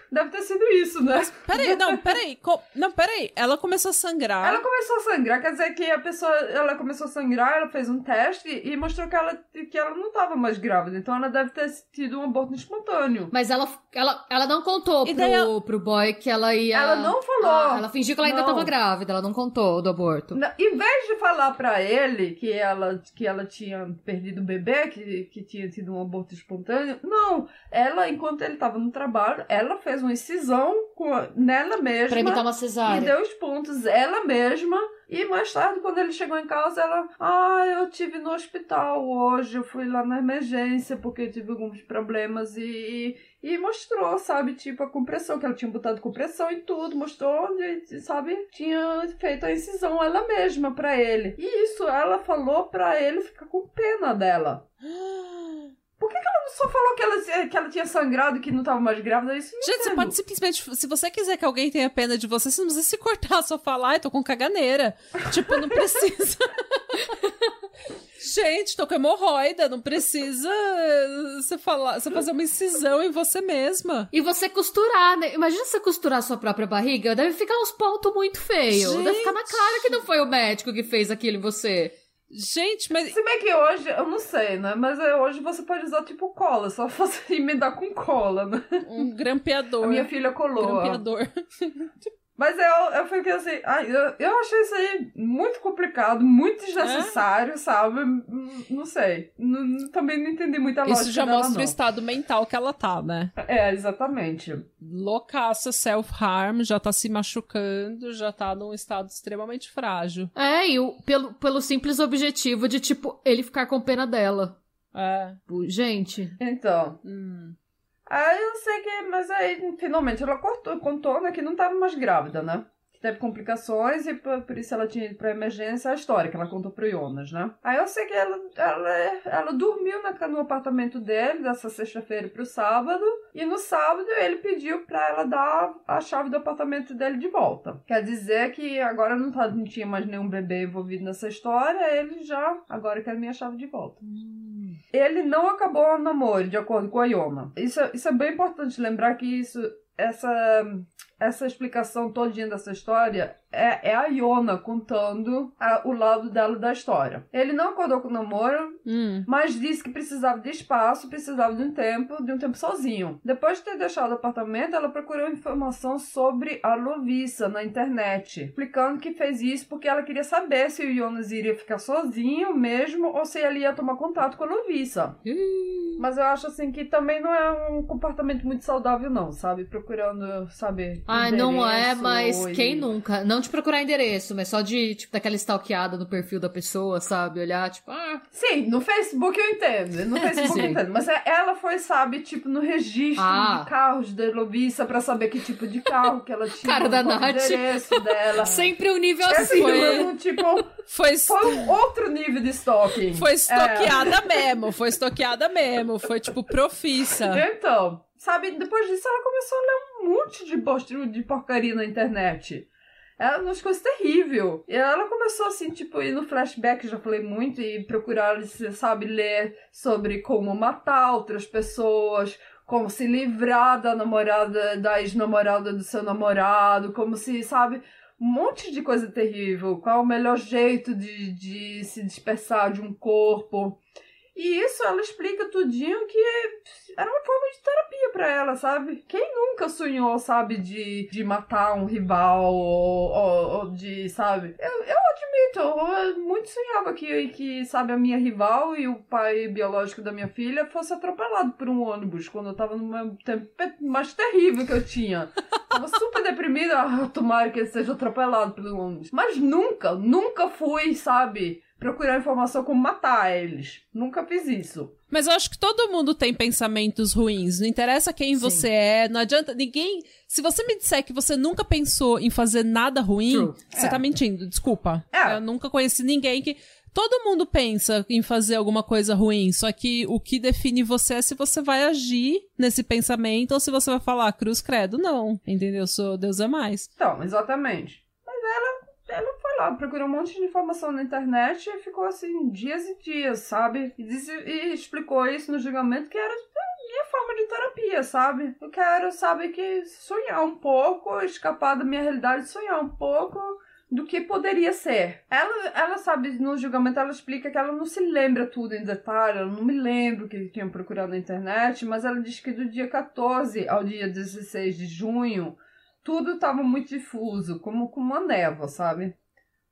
Deve ter sido isso, né? Peraí, não, peraí. co- Não, peraí. Ela começou a sangrar. Ela começou a sangrar, quer dizer que a pessoa, ela começou a sangrar, ela fez um teste e mostrou que ela, que ela não estava mais grávida. Então ela deve ter tido um aborto espontâneo. Mas ela, ela, ela não contou pro, ela- pro boy que ela ia... Ela não falou. Ah, ela fingiu que ela ainda Não. tava grávida, ela não contou do aborto. Na- Em vez de falar pra ele que ela, que ela tinha perdido o bebê, que, que tinha tido um aborto espontâneo, não. Ela, enquanto ele tava no trabalho, ela fez uma incisão nela mesma. Pra imitar uma E cesárea. deu os pontos ela mesma. E mais tarde, quando ele chegou em casa, ela. Ah, eu tive no hospital hoje. Eu fui lá na emergência porque eu tive alguns problemas. E, e mostrou, sabe? Tipo, a compressão, que ela tinha botado compressão e tudo. Mostrou onde, sabe? Tinha feito a incisão ela mesma pra ele. E isso ela falou pra ele ficar com pena dela. (gasps) (gasps) Por que, que ela não só falou que ela, que ela tinha sangrado e que não tava mais grávida? Isso não Gente, você entendo. pode simplesmente. Se você quiser que alguém tenha pena de você, você não precisa se cortar, só falar, ai, tô com caganeira. tipo, não precisa. Gente, tô com hemorroida, não precisa você falar, você fazer uma incisão em você mesma. E você costurar, né? Imagina você costurar a sua própria barriga, deve ficar uns pontos muito feios. Deve ficar na cara que não foi o médico que fez aquilo em você. Gente, mas Se bem que hoje, eu não sei, né? Mas é, hoje você pode usar tipo cola, só (laughs) fazer emendar com cola, né? um grampeador. A minha filha colou. grampeador. (laughs) Mas eu, eu fiquei assim, ai, eu, eu achei isso aí muito complicado, muito desnecessário, sabe? Hum, Não sei. Não- também não entendi muita lógica Isso já dela, mostra o estado mental que ela tá, né? É, exatamente. Loucaça, self-harm, já tá se machucando, já tá num estado extremamente frágil. É, e o, pelo, pelo simples objetivo de, tipo, ele ficar com pena dela. É. Pô, Gente, Então. Hum. Aí eu sei que. Mas aí, finalmente, ela cortou, contou né, que não estava mais grávida, né? Teve complicações e por, por isso ela tinha ido pra emergência, a história que ela contou pro Jonas, né? Aí eu sei que ela, ela, ela dormiu na, no apartamento dele, dessa sexta-feira pro sábado, e no sábado ele pediu pra ela dar a chave do apartamento dele de volta. Quer dizer que agora não, tá, não tinha mais nenhum bebê envolvido nessa história, ele já agora quer minha chave de volta. Ele não acabou o namoro, de acordo com a Iona. Isso, é- isso é bem importante lembrar que isso, essa, essa explicação todinha dessa história é, é a Iona contando a, o lado dela da história. Ele não acordou com o namoro, Hum. mas disse que precisava de espaço, precisava de um tempo, de um tempo sozinho. Depois de ter deixado o apartamento, ela procurou informação sobre a Lovisa na internet, explicando que fez isso porque ela queria saber se o Jonas iria ficar sozinho mesmo ou se ele ia tomar contato com a Lovisa. Mas eu acho assim que também não é um comportamento muito saudável, não, sabe? Procurando saber. Ai, não é, mas e- quem nunca? Não de procurar endereço, mas só de, tipo, daquela stalkeada no perfil da pessoa, sabe? Olhar, tipo, ah, Sim, no Facebook eu entendo. No (laughs) Facebook eu entendo. Mas é- ela foi, sabe, tipo, no registro Ah. de carros da Lovisa pra saber que tipo de carro que ela (laughs) tinha. Cara da Nath. endereço dela. (laughs) sempre um nível É assim. Foi- um, tipo, Foi, foi um outro nível de stalking. foi É. estoqueada mesmo, foi estoqueada mesmo, foi tipo profissa. Então, sabe, depois disso ela começou a ler um monte de, bosta, de porcaria na internet. Ela umas coisas terríveis. E ela começou assim, tipo, ir no flashback, já falei muito, e procurar, sabe, ler sobre como matar outras pessoas, como se livrar da namorada, da ex-namorada do seu namorado, como se, sabe, um monte de coisa terrível. Qual o melhor jeito de, de se dispersar de um corpo. E isso ela explica tudinho que era uma forma de terapia pra ela, sabe? Quem nunca sonhou, sabe, de, de matar um rival ou, ou, ou de, sabe? Eu, eu admito, eu muito sonhava que, que, sabe, a minha rival e o pai biológico da minha filha fosse atropelado por um ônibus quando eu tava no meu tempo mais terrível que eu tinha. Tava super deprimida, ah, tomara que ele seja atropelado pelo ônibus. Mas nunca, nunca fui, sabe, procurar informação como matar eles. Nunca fiz isso. Mas eu acho que todo mundo tem pensamentos ruins. Não interessa quem Sim. você é, não adianta ninguém. Se você me disser que você nunca pensou em fazer nada ruim, True. você É. tá mentindo. Desculpa. É. Eu nunca conheci ninguém que. Todo mundo pensa em fazer alguma coisa ruim, só que o que define você é se você vai agir nesse pensamento ou se você vai falar cruz credo. Não, entendeu? Sou Deus é mais. Então, exatamente. Mas ela, ela foi lá, procurou um monte de informação na internet e ficou assim, dias e dias, sabe? E, disse, e explicou isso no julgamento que era minha forma de terapia, sabe? Eu quero, sabe, que sonhar um pouco, escapar da minha realidade, sonhar um pouco do que poderia ser. Ela, ela sabe, no julgamento, ela explica que ela não se lembra tudo em detalhe, ela não me lembra o que tinha procurado na internet, mas ela diz que do dia 14 ao dia 16 de junho, tudo estava muito difuso, como com uma névoa, sabe?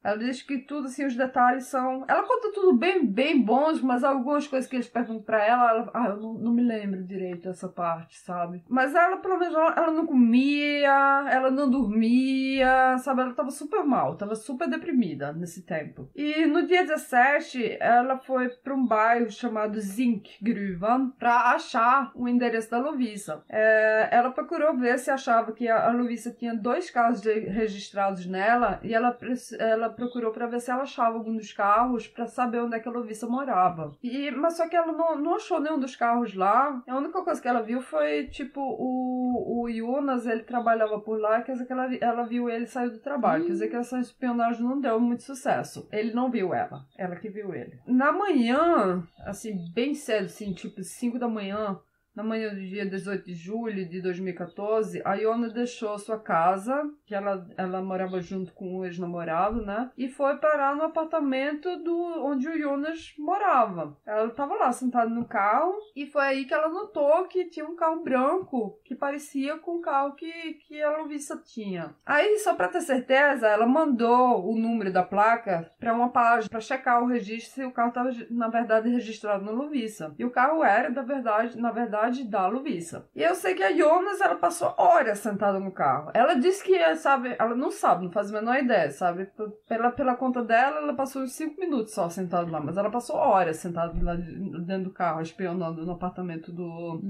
Ela diz que tudo, assim, os detalhes são. Ela conta tudo bem, bem bons, mas algumas coisas que eles perguntam pra ela, ela. Ah, eu não, não me lembro direito dessa parte, sabe? Mas ela, pelo menos, ela, ela não comia, ela não dormia, sabe? Ela tava super mal, tava super deprimida nesse tempo. E no dia 17, ela foi pra um bairro chamado Zinkgruvan pra achar o endereço da Lovisa. É, ela procurou ver se achava que a, a Lovisa tinha dois carros de- registrados nela e ela, prec- procurou pra ver se ela achava algum dos carros pra saber onde é que a Lovisa morava. E, mas só que ela não, não achou nenhum dos carros lá. A única coisa que ela viu foi, tipo, o, o Jonas, ele trabalhava por lá, quer dizer que ela, ela viu ele sair do trabalho. Quer dizer que essa espionagem não deu muito sucesso. Ele não viu ela, ela que viu ele. Na manhã, assim, bem cedo, assim, tipo 5 da manhã, na manhã do dia 18 de julho de 2014, a Iona deixou sua casa, que ela, ela morava junto com o ex-namorado, né? E foi parar no apartamento do onde o Jonas morava. Ela estava lá sentada no carro e foi aí que ela notou que tinha um carro branco que parecia com o carro que, que a Lovisa tinha. Aí, só para ter certeza, ela mandou o número da placa para uma página para checar o registro se o carro estava na verdade registrado na Lovisa. E o carro era da verdade, na verdade, da Lovisa. E eu sei que a Jonas ela passou horas sentada no carro. Ela disse que sabe, ela não sabe, não faz a menor ideia, sabe? Pela, pela conta dela, ela passou uns 5 minutos só sentada lá, mas ela passou horas sentada lá dentro do carro, espionando no apartamento do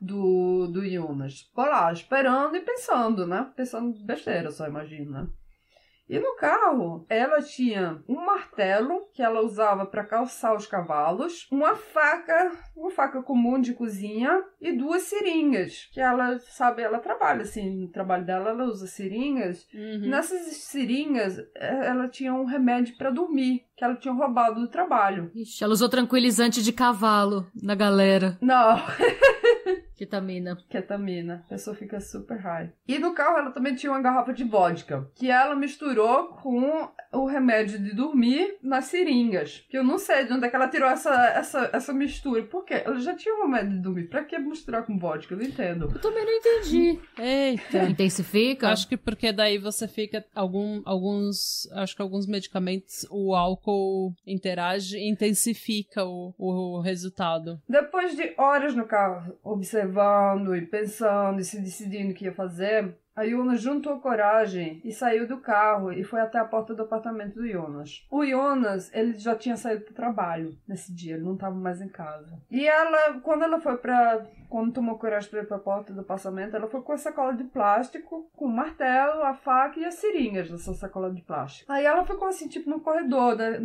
do, do Jonas. Ficou lá, esperando e pensando, né? Pensando besteira, só imagino, né? E no carro, ela tinha um martelo que ela usava para calçar os cavalos, uma faca, uma faca comum de cozinha e duas seringas, que ela, sabe, ela trabalha assim, no trabalho dela ela usa seringas. Uhum. Nessas seringas, eh, ela tinha um remédio para dormir, que ela tinha roubado do trabalho. Ixi, ela usou tranquilizante de cavalo na galera. Não. (laughs) Ketamina. ketamina. A pessoa fica super high. E no carro ela também tinha uma garrafa de vodka, que ela misturou com o remédio de dormir nas seringas. Que eu não sei de onde é que ela tirou essa, essa, essa mistura. Por quê? Ela já tinha um remédio de dormir. Pra que misturar com vodka? Eu não entendo. Eu também não entendi. Eita. Intensifica? Acho que porque daí você fica algum, alguns, acho que alguns medicamentos o álcool interage e intensifica o, o resultado. Depois de horas no carro, observando e pensando e se decidindo o que ia fazer, a Jonas juntou coragem e saiu do carro e foi até a porta do apartamento do Jonas. O Jonas, ele já tinha saído pro trabalho nesse dia, ele não estava mais em casa. E ela, quando ela foi pra. Quando tomou coragem pra ir pra porta do apartamento, ela foi com a sacola de plástico, com o martelo, a faca e as seringas dessa sacola de plástico. Aí ela ficou assim, tipo, no corredor, da-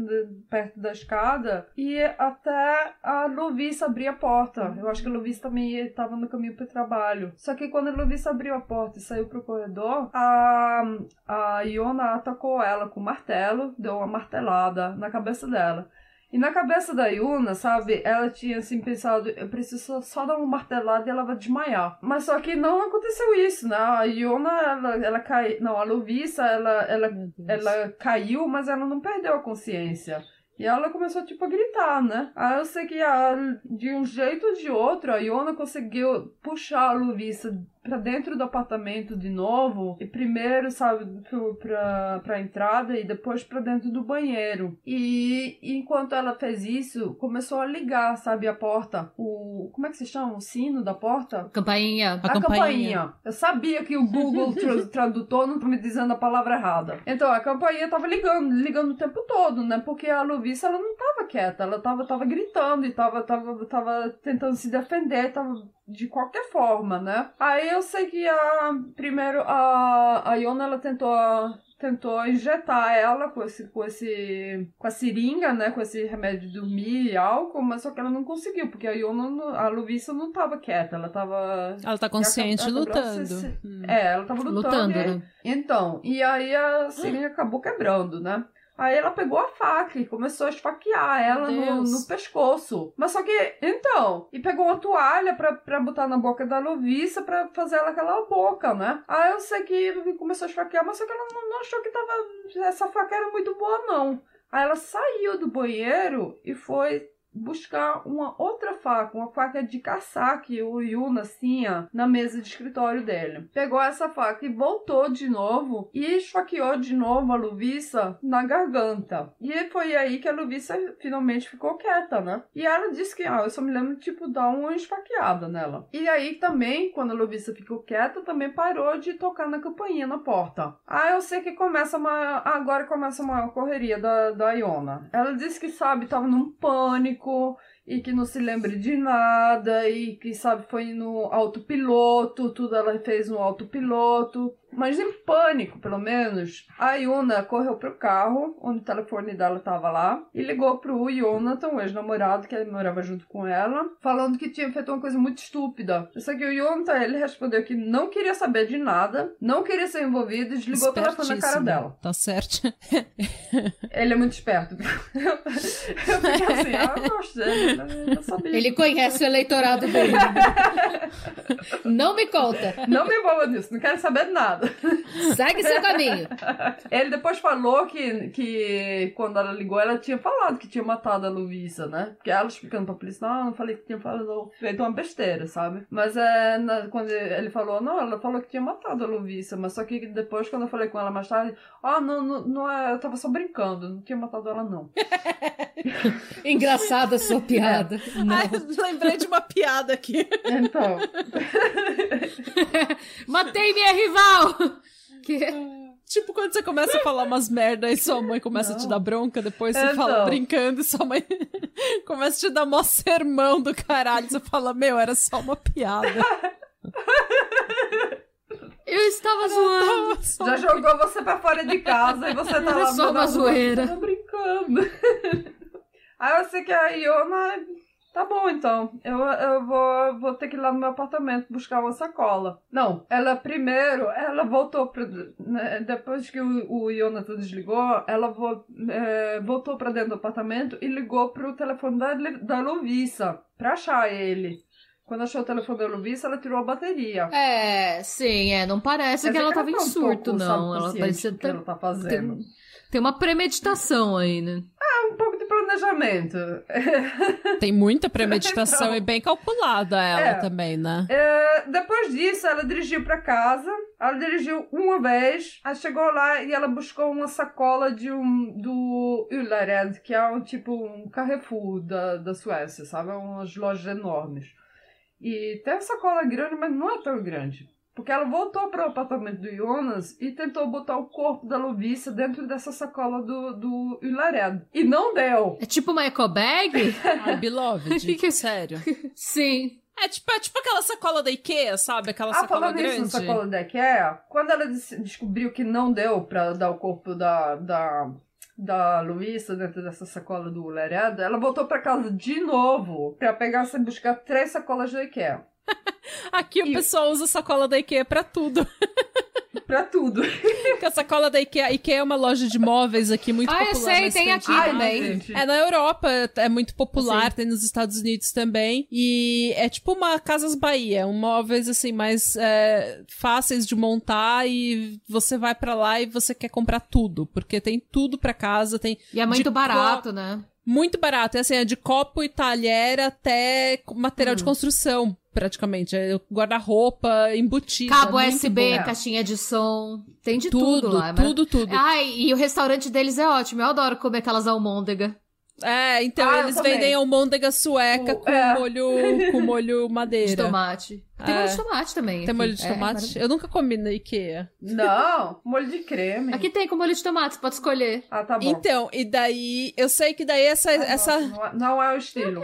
perto da escada, e até a Lovice abrir a porta. Eu acho que a Lovice também estava no caminho pro trabalho. Só que quando a Lovice abriu a porta e saiu pro corredor, a, a Iona atacou ela com o martelo, deu uma martelada na cabeça dela. E na cabeça da Yuna, sabe, ela tinha assim pensado, eu preciso só, dar uma martelada e ela vai desmaiar. Mas só que não aconteceu isso, né? A Yuna, ela, ela caiu. Não, a Lovissa, ela, ela, ela caiu, mas ela não perdeu a consciência. E ela começou, tipo, a gritar, né? Aí eu sei que a, de um jeito ou de outro, a Iona conseguiu puxar a Lovissa pra dentro do apartamento de novo. E primeiro, sabe, pro, pra, pra entrada e depois pra dentro do banheiro. E enquanto ela fez isso, começou a ligar, sabe, a porta. O. Como é que se chama? O sino da porta? Campainha. A A, campainha. campainha. Eu sabia que o Google (laughs) tra- Tradutor não tá me dizendo a palavra errada. Então, a campainha tava ligando, ligando o tempo todo, né? Porque a Lovissa, ela não tava quieta. Ela tava, tava gritando e tava, tava, tava tentando se defender, tava de qualquer forma, né? Aí eu sei que a... Primeiro, a, a Iona, ela tentou... Tentou injetar ela com esse, com esse, com a seringa, né, com esse remédio de dormir e álcool, mas só que ela não conseguiu, porque a Iona, não- a Lovissa não tava quieta, ela tava Ela tá consciente ela quebrou lutando. se- Hum. é, ela tava lutando. Lutando, e né? Então, e aí a seringa acabou quebrando, né? Aí ela pegou a faca e começou a esfaquear ela no, no pescoço. Mas só que, então, e pegou uma toalha pra, pra botar na boca da Lovissa pra fazer ela calar a boca, né? Aí eu sei que começou a esfaquear, mas só que ela não, não achou que tava. Essa faca era muito boa, não. Aí ela saiu do banheiro e foi buscar uma outra faca, uma faca de caçar que o Yuna tinha na mesa de escritório dele. Pegou essa faca e voltou de novo e esfaqueou de novo a Luvissa na garganta. E foi aí que a Luvissa finalmente ficou quieta, né? E ela disse que, ah, eu só me lembro tipo, dar uma esfaqueada nela. E aí também, quando a Luvissa ficou quieta, também parou de tocar na campainha na porta. Ah, eu sei que começa uma... Agora começa uma correria da, da Iona. Ela disse que, sabe, tava num pânico e que não se lembra de nada e que, sabe, foi no autopiloto, tudo ela fez no autopiloto. Mas em pânico, pelo menos, a Yuna correu pro carro, onde o telefone dela tava lá, e ligou pro Jonathan, o ex-namorado que morava junto com ela, falando que tinha feito uma coisa muito estúpida. Só que o Jonathan, ele respondeu que não queria saber de nada, não queria ser envolvido e desligou o telefone na cara dela. Tá certo. (laughs) Ele é muito esperto. (laughs) Eu fiquei assim, ah, eu gostei, né? sabia. Ele conhece o eleitorado dele. (laughs) Não me conta. Não me envolva nisso, não quero saber de nada. (laughs) Segue seu caminho. Ele depois falou que, que quando ela ligou, ela tinha falado que tinha matado a Luísa, né? Porque ela explicando pra polícia, não, eu não falei que tinha falado, feito uma besteira, sabe? Mas é, na- quando ele falou, não, ela falou que tinha matado a Luísa, mas só que depois, quando eu falei com ela mais tarde, ah, não, não, não é, eu tava só brincando, não tinha matado ela, não. (laughs) Engraçada a sua piada. (laughs) Não. Ai, lembrei de uma piada aqui. Então, Matei minha rival! (laughs) Que... Tipo, quando você começa a falar umas merda e sua mãe começa a te Não. dar bronca, depois você Então. fala brincando e sua mãe (laughs) começa a te dar mó sermão do caralho. Você fala, meu, era só uma piada. Eu estava zoando. Só já jogou você pra fora de casa e você (laughs) tá Era lá só uma zoeira. Tava brincando. Aí eu sei que a Iona. Tá bom, então. Eu, eu vou, vou ter que ir lá no meu apartamento buscar uma sacola. Não, ela primeiro, ela voltou pra. né, depois que o, o Jonathan desligou, ela vo, é, voltou pra dentro do apartamento e ligou pro telefone da, da Lovissa pra achar ele. Quando achou o telefone da Lovisa, ela tirou a bateria. É, sim, é. Não parece Quer que ela tava em tá surto, não. Ela parecia ter, ela tá fazendo. tem, tem uma premeditação aí, né? É planejamento. (laughs) Tem muita premeditação Então. e bem calculada ela É. também, né? É, depois disso, ela dirigiu pra casa. Ela dirigiu uma vez, aí chegou lá e ela buscou uma sacola de um do Ullared, que é um tipo um Carrefour da, da Suécia, sabe? É Umas lojas enormes. E tem a sacola grande, mas não é tão grande. Porque ela voltou para o apartamento do Jonas e tentou botar o corpo da Lovisa dentro dessa sacola do, do Ullared. E não deu. É tipo uma eco bag? (laughs) Ai, beloved, Que- (laughs) sério. sim. É tipo, é tipo aquela sacola da Ikea, sabe? Aquela Ah, sacola falando grande. nisso na sacola da IKEA, quando ela des- descobriu que não deu pra dar o corpo da, da, da Luísa dentro dessa sacola do Laredo, ela voltou pra casa de novo pra pegar e buscar três sacolas da IKEA. Aqui o E- pessoal usa sacola da Ikea pra tudo. (laughs) Pra tudo. Porque a sacola da Ikea, Ikea é uma loja de móveis aqui muito Ah, eu popular. sei, na tem aqui Escandinávia. também. gente. É, na Europa é muito popular, Sim. tem nos Estados Unidos também. E é tipo uma Casas Bahia, um móveis assim mais é, fáceis de montar e você vai pra lá e você quer comprar tudo, porque tem tudo pra casa, tem E é muito co- barato, né? muito barato. É assim, é de copo e talher até material Hum. de construção, praticamente. É guarda-roupa, embutido. Cabo é USB, bom. caixinha de som. Tem de tudo, Tudo, lá. mas- tudo, tudo. Ai, e o restaurante deles é ótimo. Eu adoro comer aquelas almôndega. É, então Ah, eles vendem almôndega sueca O- com é. molho com (laughs) molho madeira. De tomate. Tem É. molho de tomate também. Tem aqui. molho de É, tomate? maravilhoso. Eu nunca comi na IKEA. Não, molho de creme. Aqui tem com molho de tomate, você pode escolher. Ah, tá bom. Então, e daí, eu sei que daí essa Ah, essa Não, não é- não é o estilo.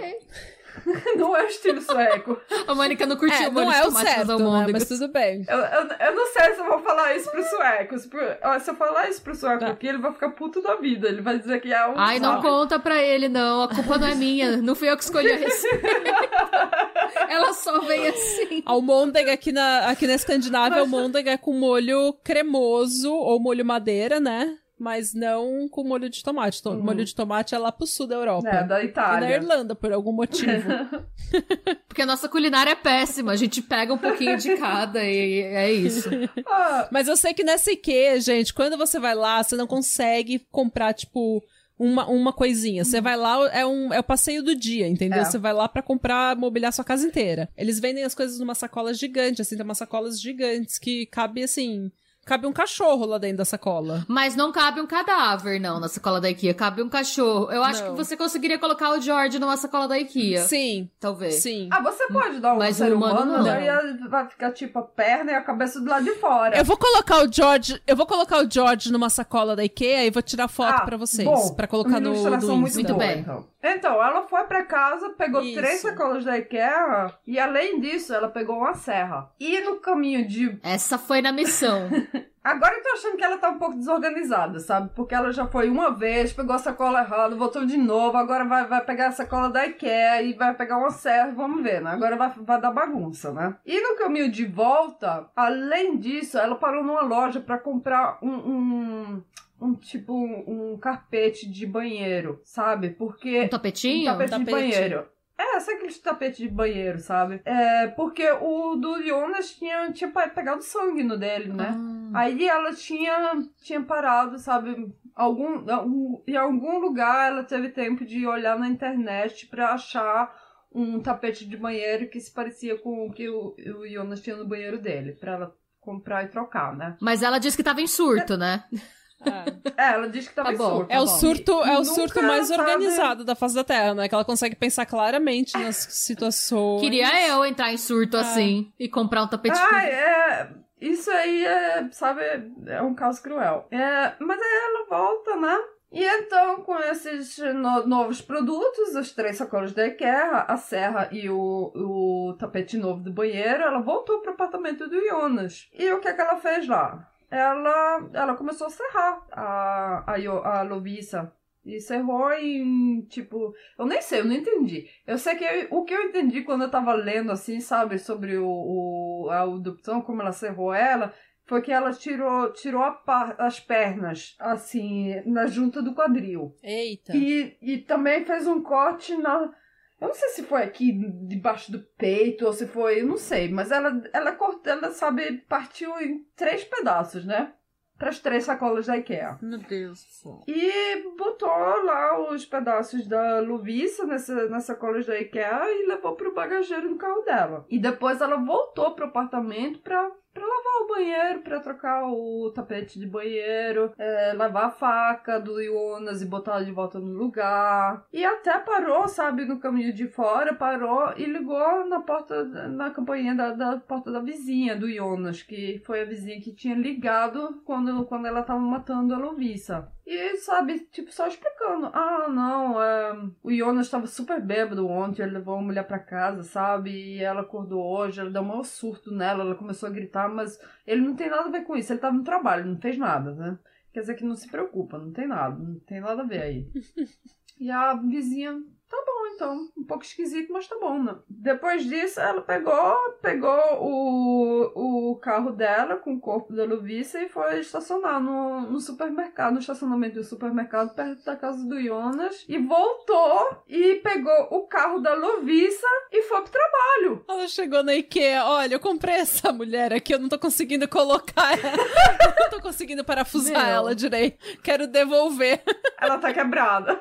(laughs) não é o estilo sueco. A Mônica não curtiu é, o molho não de é o certo, né? Mas tudo bem. Eu, eu, eu não sei se eu vou falar isso pros suecos. Pro- ó, Se eu falar isso pro sueco Tá. aqui, ele vai ficar puto da vida. Ele vai dizer que é um. Ai, não conta pra ele, não. A culpa não é minha. Não fui eu que escolhi a receita. (laughs) Ela só veio assim. Almôndega aqui na, aqui na Escandinávia, almôndega é com molho cremoso ou molho madeira, né? Mas não com molho de tomate. To- Molho de tomate é lá pro sul da Europa. É, da E na Itália. Irlanda, por algum motivo. (laughs) Porque a nossa culinária é péssima. A gente pega um pouquinho de cada e é isso. (laughs) Ah, Mas eu sei que nessa IKEA, gente, quando você vai lá, você não consegue comprar, tipo, uma, uma coisinha. Você vai lá, é, um, é o passeio do dia, entendeu? É. Você vai lá pra comprar, mobiliar sua casa inteira. Eles vendem as coisas numa sacola gigante, assim, tem umas sacolas gigantes que cabe, assim... Cabe um cachorro lá dentro da sacola. Mas não cabe um cadáver, não, na sacola da IKEA. Cabe um cachorro. Eu acho Não. que você conseguiria colocar o George numa sacola da IKEA. Sim, Talvez. sim. ah, você pode dar um Mas ser humano humano, não. vai ficar tipo a perna e a cabeça do lado de fora. Eu vou colocar o George, eu vou colocar o George numa sacola da IKEA e vou tirar foto Ah, pra vocês, pra colocar no, muito Insta. Muito boa, bem. Então. então, ela foi pra casa, pegou Isso. três sacolas da IKEA e além disso, ela pegou uma serra. E no caminho de Essa foi na missão. (laughs) Agora eu tô achando que ela tá um pouco desorganizada, sabe? Porque ela já foi uma vez, pegou a sacola errada, voltou de novo, agora vai, vai pegar a sacola da IKEA e vai pegar uma serra, vamos ver, né? Agora vai, vai dar bagunça, né? E no caminho de volta, além disso, ela parou numa loja pra comprar um. um... um tipo um, um carpete de banheiro, sabe? Porque Um tapetinho? um tapete, de Tapete. banheiro. É, sabe aqueles tapetes de banheiro, sabe? É, porque o do Jonas tinha, tinha pegado sangue no dele, né? Ah. Aí ela tinha, tinha parado, sabe? Algum, algum- em algum lugar ela teve tempo de olhar na internet pra achar um tapete de banheiro que se parecia com o que o, o Jonas tinha no banheiro dele, pra ela comprar e trocar, né? Mas ela disse que tava em surto, né? (laughs) É. É, ela disse que tava Tá em bom. surto. É o bom. surto, é o surto mais sabe- organizado da face da Terra, né? Que ela consegue pensar claramente nas situações. Queria eu entrar em surto Ah. assim e comprar um tapete. Ah, é. Isso aí é, sabe, é um caos cruel. É, mas aí ela volta, né? E então, com esses no- novos produtos, as três sacolas da IKEA, a serra e o, o tapete novo do banheiro, ela voltou pro apartamento do Jonas. E o que é que ela fez lá? Ela, ela começou a serrar a, a, a Lovisa. E serrou em, tipo... Eu nem sei, eu não entendi. Eu sei que eu- o que eu entendi quando eu tava lendo, assim, sabe, sobre o, o- a adopção, como ela serrou ela, foi que ela tirou, tirou a as pernas, assim, na junta do quadril. Eita. E, e também fez um corte na. Eu não sei se foi aqui debaixo do peito ou se foi, eu não sei, mas ela ela cortou, ela sabe, partiu em três pedaços, né? Para as três sacolas da IKEA. Meu Deus do céu. E botou lá os pedaços da Luviça nessa, nas sacolas da IKEA e levou pro bagageiro do carro dela. E depois ela voltou pro apartamento pra Pra lavar o banheiro, pra trocar o tapete de banheiro, é, lavar a faca do Jonas e botar de volta no lugar. E até parou, sabe, no caminho de fora, parou e ligou na porta, na campainha da, da porta da vizinha do Jonas, que foi a vizinha que tinha ligado quando, quando ela tava matando a Lovisa. E, sabe, tipo, só explicando. Ah, não, é... o Jonas estava super bêbado ontem, ele levou uma mulher pra casa, sabe? E ela acordou hoje, ela deu um maior surto nela, ela começou a gritar, mas ele não tem nada a ver com isso, ele tava no trabalho, não fez nada, né? Quer dizer que não se preocupa, não tem nada, não tem nada a ver aí. (laughs) e a vizinha Tá bom, então. Um pouco esquisito, mas tá bom, né? Depois disso, ela pegou, pegou o, o carro dela com o corpo da Lovisa e foi estacionar no, no supermercado, no estacionamento do supermercado, perto da casa do Jonas. E voltou e pegou o carro da Lovisa e foi pro trabalho. Ela chegou na IKEA, olha, eu comprei essa mulher aqui, eu não tô conseguindo colocar ela. (laughs) não tô conseguindo parafusar Meu. ela direito. Quero devolver. Ela tá quebrada.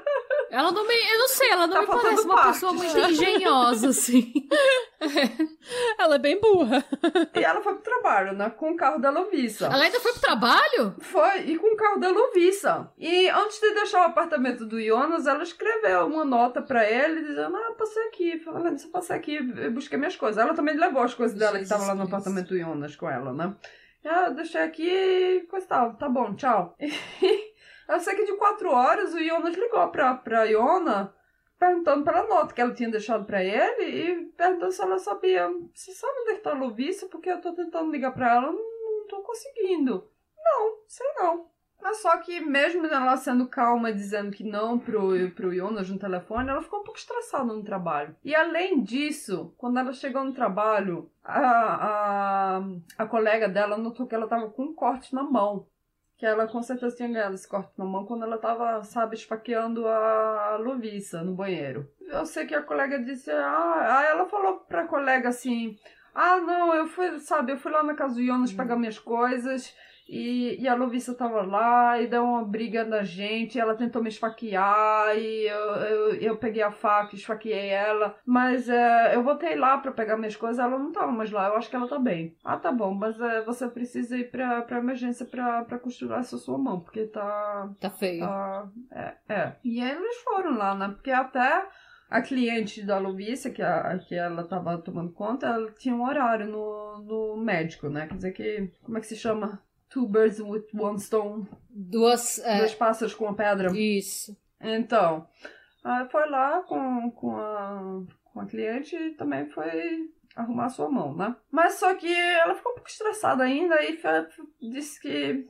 Ela não me. Eu não sei, ela não tá me parece uma parte, pessoa muito engenhosa, assim. (laughs) ela é bem burra. E ela foi pro trabalho, né? Com o carro da Lovisa. Ela ainda foi pro trabalho? Foi, e com o carro da Lovisa. E antes de deixar o apartamento do Jonas, ela escreveu uma nota pra ele, dizendo: Ah, passei aqui. Falando, se eu passei aqui, eu busquei minhas coisas. Ela também levou as coisas dela Jesus que estavam lá no apartamento do Jonas com ela, né? Ah, deixei aqui e coisa tal. Tá bom, tchau. (laughs) Eu que de quatro horas o Jonas ligou pra, pra Iona perguntando pela nota que ela tinha deixado para ele e perguntando se ela sabia. Você sabe onde está a Lovícia? Porque eu tô tentando ligar para ela, não, não tô conseguindo. Não, sei não. Mas só que mesmo ela sendo calma, dizendo que não pro, pro Jonas no telefone, ela ficou um pouco estressada no trabalho. E além disso, quando ela chegou no trabalho, a, a, a colega dela notou que ela tava com um corte na mão que ela com certeza tinha ganhado esse corte na mão quando ela tava, sabe, esfaqueando a Lovissa no banheiro. Eu sei que a colega disse, ah, ela falou pra colega assim, ah, não, eu fui, sabe, eu fui lá na casa do Jonas pegar minhas coisas e, e a Lovissa tava lá e deu uma briga na gente. Ela tentou me esfaquear e eu, eu, eu peguei a faca e esfaqueei ela. Mas é, eu voltei lá para pegar minhas coisas. Ela não tava mais lá. Eu acho que ela tá bem. Ah, tá bom. Mas é, você precisa ir pra, pra emergência pra, pra costurar essa sua mão. Porque tá. Tá feio. Tá, é, é. E eles foram lá, né? Porque até a cliente da Lovícia, que, a, que ela estava tomando conta, ela tinha um horário no, no médico, né? Quer dizer que. Como é que se chama? Two birds with one stone. Duas. É... Dois pássaros com uma pedra. Isso. Então, foi lá com, com, a, com a cliente e também foi arrumar a sua mão, né? Mas só que ela ficou um pouco estressada ainda e disse que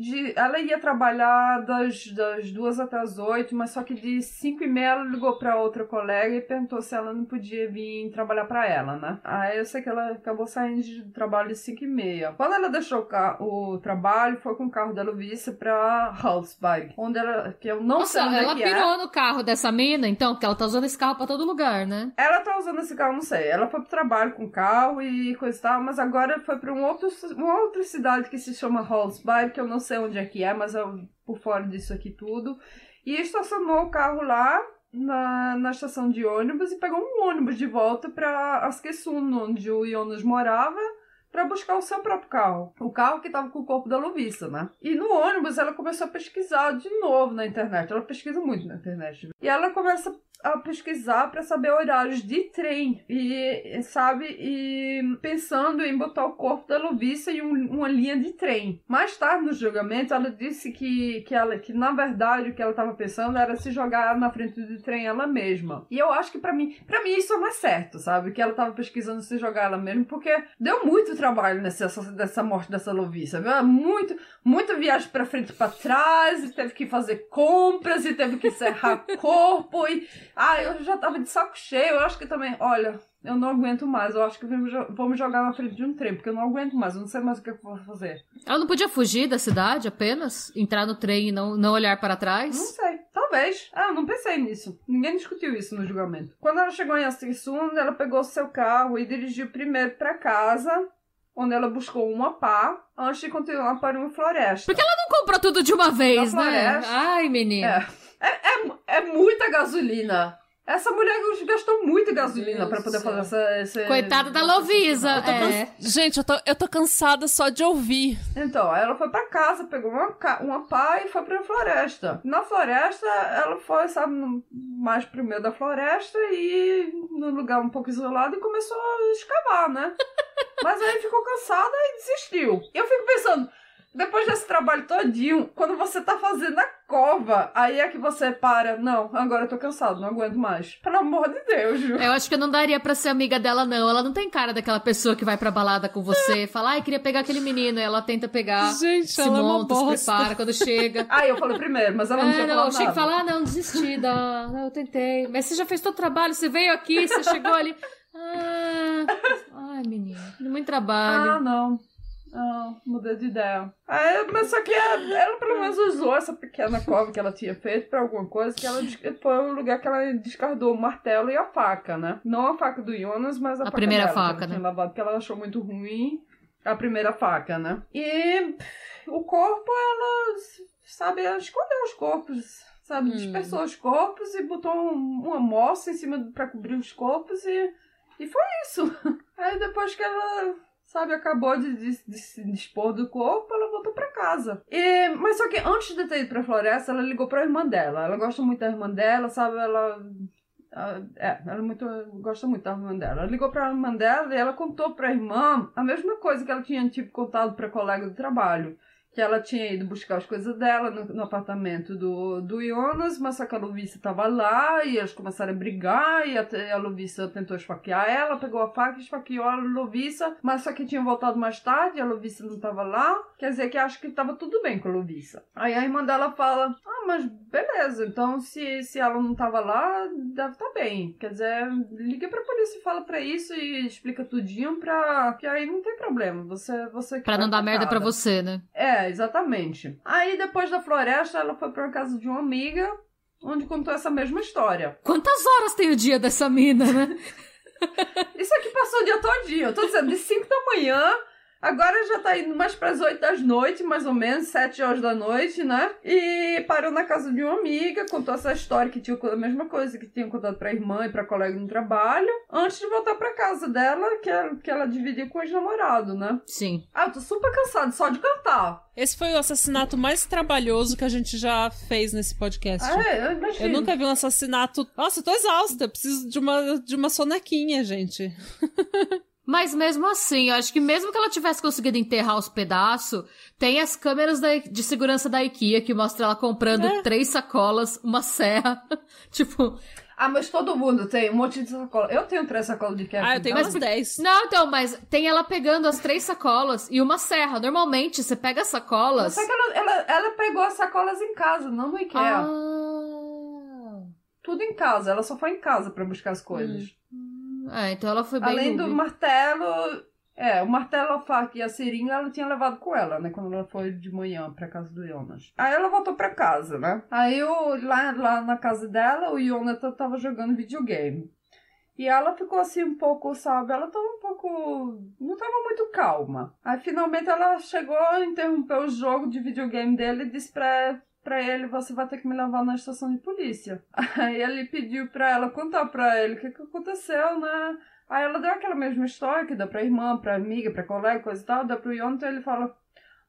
de, ela ia trabalhar das, das duas até as oito, mas só que de cinco e meia ela ligou para outra colega e perguntou se ela não podia vir trabalhar para ela, né? Aí eu sei que ela acabou saindo de trabalho de cinco e meia. Quando ela deixou o, o trabalho, foi com o carro da Lovisa pra Halsbach, onde ela, que eu não Nossa, sei onde ela é que pirou é. no carro dessa mina, então, porque ela tá usando esse carro para todo lugar, né? Ela tá usando esse carro, não sei. Ela foi pro trabalho com o carro e coisa e tal, mas agora foi pra um outro, uma outra cidade que se chama Halsbach, que eu não sei onde é que é, mas eu por fora disso aqui tudo. E estacionou o carro lá na, na estação de ônibus e pegou um ônibus de volta para Askesun, onde o Jonas morava, para buscar o seu próprio carro. O carro que estava com o corpo da Lovissa, né? E no ônibus ela começou a pesquisar de novo na internet. Ela pesquisa muito na internet. E ela começa a pesquisar para saber horários de trem e sabe e pensando em botar o corpo da Lovissa em um, uma linha de trem. Mais tarde no julgamento ela disse que que ela que na verdade o que ela estava pensando era se jogar na frente do trem ela mesma. E eu acho que para mim para mim isso é mais certo, sabe? Que ela estava pesquisando se jogar ela mesma porque deu muito trabalho nessa dessa morte dessa Lovissa, viu? Muito muita viagem para frente e para trás e teve que fazer compras e teve que serrar (laughs) corpo e ah, eu já tava de saco cheio. Eu acho que também, olha, eu não aguento mais. Eu acho que vamos jogar na frente de um trem, porque eu não aguento mais. Eu não sei mais o que eu vou fazer. Ela não podia fugir da cidade apenas? Entrar no trem e não, não olhar para trás? Não sei. Talvez. Ah, eu não pensei nisso. Ninguém discutiu isso no julgamento. Quando ela chegou em Astrisund, ela pegou seu carro e dirigiu primeiro para casa, onde ela buscou uma pá, antes de continuar para uma floresta. Porque ela não comprou tudo de uma vez, Na né? floresta. Ai, menina. É. É, é, é muita gasolina. Essa mulher gastou muita gasolina para poder fazer essa, esse. Coitada da Lovisa. É. cansa- Gente, eu tô, eu tô cansada só de ouvir. Então, ela foi pra casa, pegou uma, uma pá e foi pra floresta. Na floresta, ela foi, sabe, mais pro meio da floresta e num lugar um pouco isolado e começou a escavar, né? (laughs) Mas aí ficou cansada e desistiu. E eu fico pensando, depois desse trabalho todinho, quando você tá fazendo a cova, aí é que você para. Não, agora eu tô cansado, não aguento mais. Pelo amor de Deus, Ju. Eu acho que eu não daria pra ser amiga dela, não. Ela não tem cara daquela pessoa que vai pra balada com você e fala, ai, queria pegar aquele menino. E ela tenta pegar, Gente, se ela é uma monta, se prepara quando chega. (laughs) Aí eu falei primeiro, mas ela não É, tinha não, falado eu achei que nada. falar, ah, não, desisti, da... não, eu tentei. Mas você já fez todo o trabalho, você veio aqui, você chegou ali. Ah, ai, menina, muito trabalho. Ah, não. Não, mudei de ideia. Aí, mas só que ela, ela pelo menos usou essa pequena cova que ela tinha feito pra alguma coisa, que ela foi o lugar que ela descardou o martelo e a faca, né? Não a faca do Jonas, mas a, A faca primeira dela, que faca, ela né? tinha lavado, que ela achou muito ruim. A primeira faca, né? E o corpo, ela, sabe, ela escolheu os corpos, sabe? Hum. Dispersou os corpos e botou um- uma moça em cima pra cobrir os corpos e, e foi isso. (laughs) Aí depois que ela sabe, acabou de, de- de se dispor do corpo, ela voltou pra casa. E, mas só que antes de ter ido pra floresta, ela ligou pra irmã dela. Ela gosta muito da irmã dela, sabe? Ela. ela- é, ela é muito, gosta muito da irmã dela. Ela ligou pra irmã dela e ela contou pra irmã a mesma coisa que ela tinha, tipo, contado pra colega do trabalho. Que ela tinha ido buscar as coisas dela no, no apartamento do, do Jonas, mas só que a Lovisa tava lá e eles começaram a brigar e a Lovisa tentou esfaquear ela, pegou a faca e esfaqueou a Lovisa, mas só que tinha voltado mais tarde, a Lovisa não tava lá, quer dizer que acho que tava tudo bem com a Lovisa. Aí a irmã dela fala, ah, mas beleza, então se, se ela não tava lá, deve estar bem. Quer dizer, liga pra polícia e fala pra isso e explica tudinho pra... que aí não tem problema, você... você Pra não dar merda pra você, né? É, exatamente. Aí depois da floresta, ela foi pra casa de uma amiga, onde contou essa mesma história. Quantas horas tem o dia dessa mina, né? (laughs) Isso aqui passou o dia todinho. Eu tô dizendo, de 5 da manhã, agora já tá indo mais pras 8 da noite, mais ou menos, 7 horas da noite, né? E parou na casa de uma amiga, contou essa história que tinha a mesma coisa que tinha contado pra irmã e pra colega no trabalho, antes de voltar pra casa dela, que ela, que ela dividiu com o ex-namorado, né? Sim. Ah, eu tô super cansada só de cantar. Esse foi o assassinato mais trabalhoso que a gente já fez nesse podcast. Ah, é, eu imagino. Eu nunca vi um assassinato. Nossa, eu tô exausta. Eu preciso de uma, de uma sonequinha, gente. (laughs) Mas mesmo assim, eu acho que mesmo que ela tivesse conseguido enterrar os pedaços, tem as câmeras da- de segurança da IKEA que mostra ela comprando É. três sacolas, uma serra. (laughs) tipo, Ah, mas todo mundo tem um monte de sacola. Eu tenho três sacolas de Kevin. Ah, eu tenho então. umas 10. Não, então, mas tem ela pegando as três sacolas e uma serra. Normalmente, você pega as sacolas. Só que ela, ela, ela pegou as sacolas em casa, não no Ikea. Ah. Tudo em casa. Ela só foi em casa pra buscar as coisas. É, então ela foi bem. Além do noob. martelo. É, o martelo, a faca e a seringa ela tinha levado com ela, né? Quando ela foi de manhã pra casa do Jonas. Aí ela voltou pra casa, né? Aí o, lá, lá na casa dela, o Jonathan tava jogando videogame. E ela ficou assim um pouco, sabe? Ela tava um pouco. Não tava muito calma. Aí finalmente ela chegou, interrompeu o jogo de videogame dele e disse pra, pra ele: Você vai ter que me levar na estação de polícia. (laughs) Aí ele pediu pra ela contar pra ele o que, que aconteceu, né? Aí ela deu aquela mesma história que dá pra irmã, pra amiga, pra colega, coisa e tal, dá pro Jonathan, ele fala.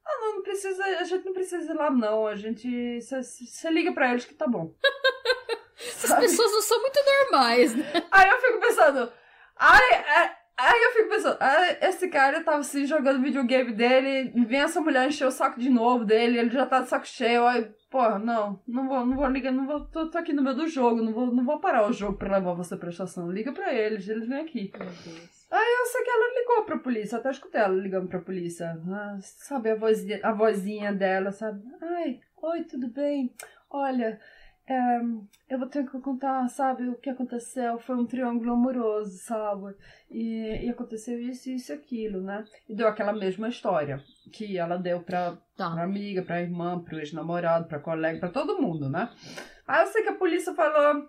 Ah, não, não precisa, a gente não precisa ir lá, não. A gente. Você liga pra eles que tá bom. (laughs) Essas pessoas não são muito normais, né? Aí eu fico pensando, ai, é- aí eu fico pensando, ai, esse cara tava assim jogando videogame dele, vem essa mulher encher o saco de novo dele, ele já tá de saco cheio, aí, porra, não, não vou, não vou ligar, não vou, tô, tô aqui no meio do jogo, não vou, não vou parar o jogo pra levar você pra estação, liga pra eles, eles vêm aqui. Aí eu sei que ela ligou pra polícia, até escutei ela ligando pra polícia, ah, sabe a vozinha, a vozinha dela, sabe, ai, oi, tudo bem? Olha, é, eu vou ter que contar, sabe, o que aconteceu. Foi um triângulo amoroso, sabe? E, e aconteceu isso, isso e aquilo, né? E deu aquela mesma história que ela deu pra, Tá. pra amiga, pra irmã, pro ex-namorado, pra colega, pra todo mundo, né? Aí eu sei que a polícia falou: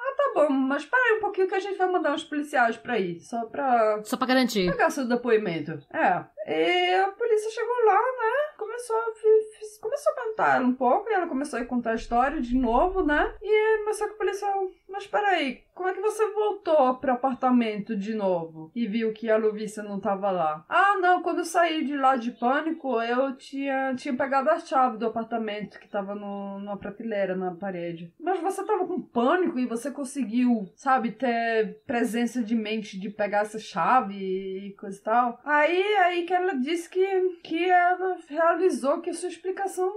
Ah, tá bom, mas aí um pouquinho que a gente vai mandar uns policiais pra ir, só pra Só pra garantir. pegar seu depoimento. É. E a polícia chegou lá, né? Começou a, começou a perguntar um pouco e ela começou a contar a história de novo, né? E mas só que a polícia, mas peraí, como é que você voltou pro apartamento de novo e viu que a Luvícia não tava lá? Ah, não, quando eu saí de lá de pânico, eu tinha, tinha pegado a chave do apartamento que tava no, numa prateleira na parede. Mas você tava com pânico e você conseguiu, sabe, ter presença de mente de pegar essa chave e coisa e tal. Aí, aí que ela disse que, que ela realizou que a sua explicação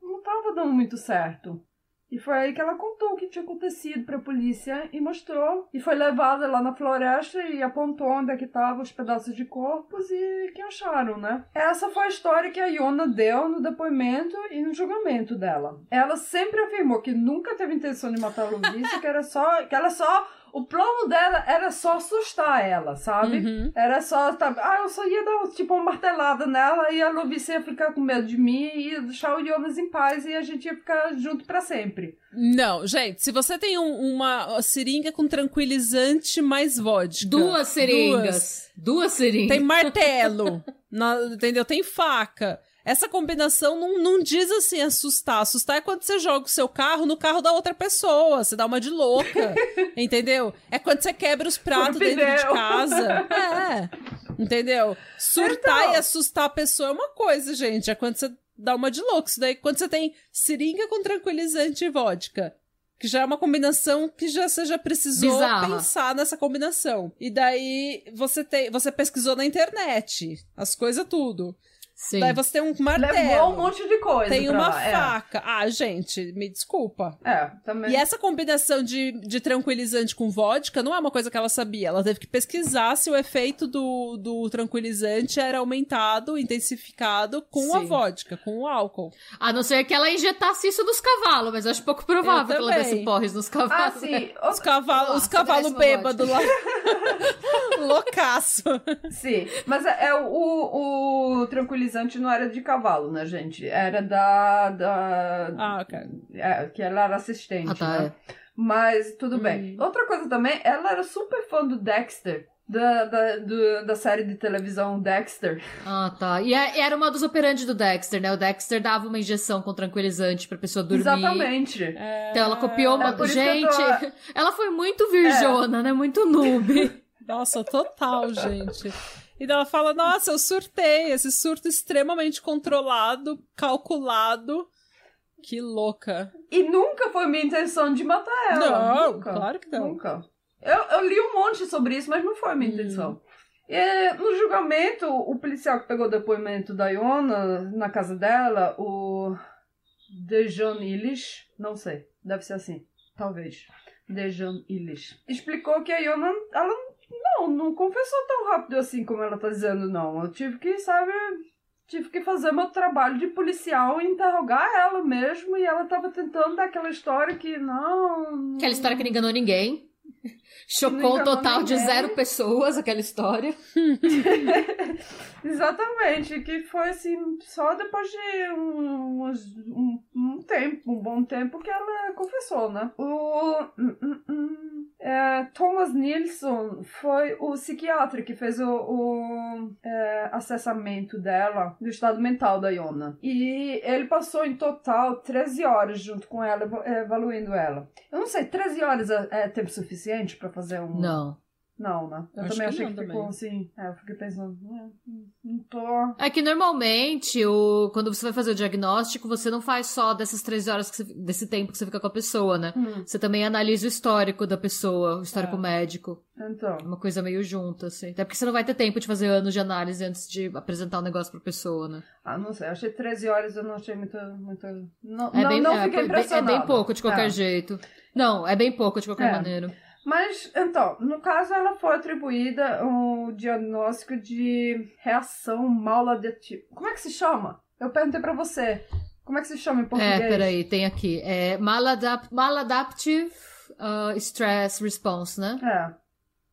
não tava dando muito certo. E foi aí que ela contou o que tinha acontecido pra polícia e mostrou. E foi levada lá na floresta e apontou onde é que estavam os pedaços de corpos e que acharam, né? Essa foi a história que a Iona deu no depoimento e no julgamento dela. Ela sempre afirmou que nunca teve intenção de matar a Luvícia, que era só. que ela só. O plano dela era só assustar ela, sabe? Uhum. Era só, tá, ah, eu só ia dar tipo uma martelada nela e a Lovice ia ficar com medo de mim e ia deixar o Jonas em paz e a gente ia ficar junto pra sempre. Não, gente, se você tem um- uma seringa com tranquilizante mais vodka. Duas seringas. Duas, seringas. Tem martelo, (laughs) na- entendeu? Tem faca. Essa combinação não, não diz assim assustar. Assustar é quando você joga o seu carro no carro da outra pessoa. Você dá uma de louca. (laughs) entendeu? É quando você quebra os pratos dentro de casa. É. Entendeu? Surtar Então. e assustar a pessoa é uma coisa, gente. É quando você dá uma de louco. Isso daí quando você tem seringa com tranquilizante e vodka. Que já é uma combinação que já você já precisou Bizarra. pensar nessa combinação. E daí você tem, você pesquisou na internet as coisas tudo. Sim. Daí você tem um martelo. Levou um monte de coisa. tem pra uma lá, é. faca. Ah, gente, me desculpa. É, também. E essa combinação de, de tranquilizante com vodka não é uma coisa que ela sabia. Ela teve que pesquisar se o efeito do, do tranquilizante era aumentado, intensificado com a Sim. vodka, com o álcool. A não ser que ela injetasse isso nos cavalos, mas eu acho pouco provável que ela desse porres nos Ah, cavalos. sim. (laughs) Os cavalos, os cavalos bêbados lá. (laughs) Loucaço. Sim, mas é, é o, o tranquilizante não era de cavalo, né, gente? Era da. da Ah, ok. é, que ela era assistente, Ah, tá, né? Mas tudo bem. Hum. Outra coisa também, ela era super fã do Dexter. Da, da, do- da série de televisão Dexter. Ah, tá. E é- era uma dos operantes do Dexter, né? O Dexter dava uma injeção com tranquilizante pra pessoa dormir. Exatamente. Então ela copiou uma. É que eu Gente, tô- ela foi muito virjona, né? Muito noob. Nossa, total, (laughs) gente. E ela fala: Nossa, eu surtei. Esse surto extremamente controlado, calculado. Que louca. E nunca foi minha intenção de matar ela. não, nunca. claro que não. Nunca. Eu, eu li um monte sobre isso, mas não foi minha Hum. intenção. E, no julgamento, o policial que pegou o depoimento da Iona na casa dela, o Dejan Illich, não sei, deve ser assim, talvez. Dejan Illich. Explicou que a Iona, ela não, não confessou tão rápido assim como ela tá dizendo, não. Eu tive que, sabe, tive que fazer meu trabalho de policial e interrogar ela mesmo, e ela tava tentando dar aquela história que não. Aquela história que não enganou ninguém. Chocou um enganou total de zero pessoas, aquela história. (laughs) Exatamente, que foi assim, só depois de um, um, um tempo, um bom tempo que ela confessou, né? O hum, hum, hum, é, Thomas Nilsson foi o psiquiatra que fez o, o é, acessamento dela do estado mental da Iona. E ele passou em total 13 horas junto com ela, evaluando ela. Eu não sei, 13 horas é, é tempo suficiente pra fazer um. Não. Não, né? Eu Acho também que achei não que ficou também. assim. É, eu fiquei pensando, "Hum, não tô. É que normalmente, o, quando você vai fazer o diagnóstico, você não faz só dessas 13 horas, que você- desse tempo que você fica com a pessoa, né? Hum, Você também analisa o histórico da pessoa, o histórico É. médico. então. Uma coisa meio junta, assim. Até porque você não vai ter tempo de fazer anos de análise antes de apresentar o negócio pra pessoa, né? Ah, não sei. Achei 13 horas, eu não achei muito. muito não, É, não, bem, não é, fiquei é bem- é impressionada. bem pouco de qualquer É. jeito. Não, é bem pouco de qualquer É. maneira. Mas, então, no caso, ela foi atribuída o diagnóstico de reação mal aditiva. Como é que se chama? Eu perguntei pra você. Como é que se chama em português? É, peraí, tem aqui. É maladap maladaptive uh, stress response, né? É.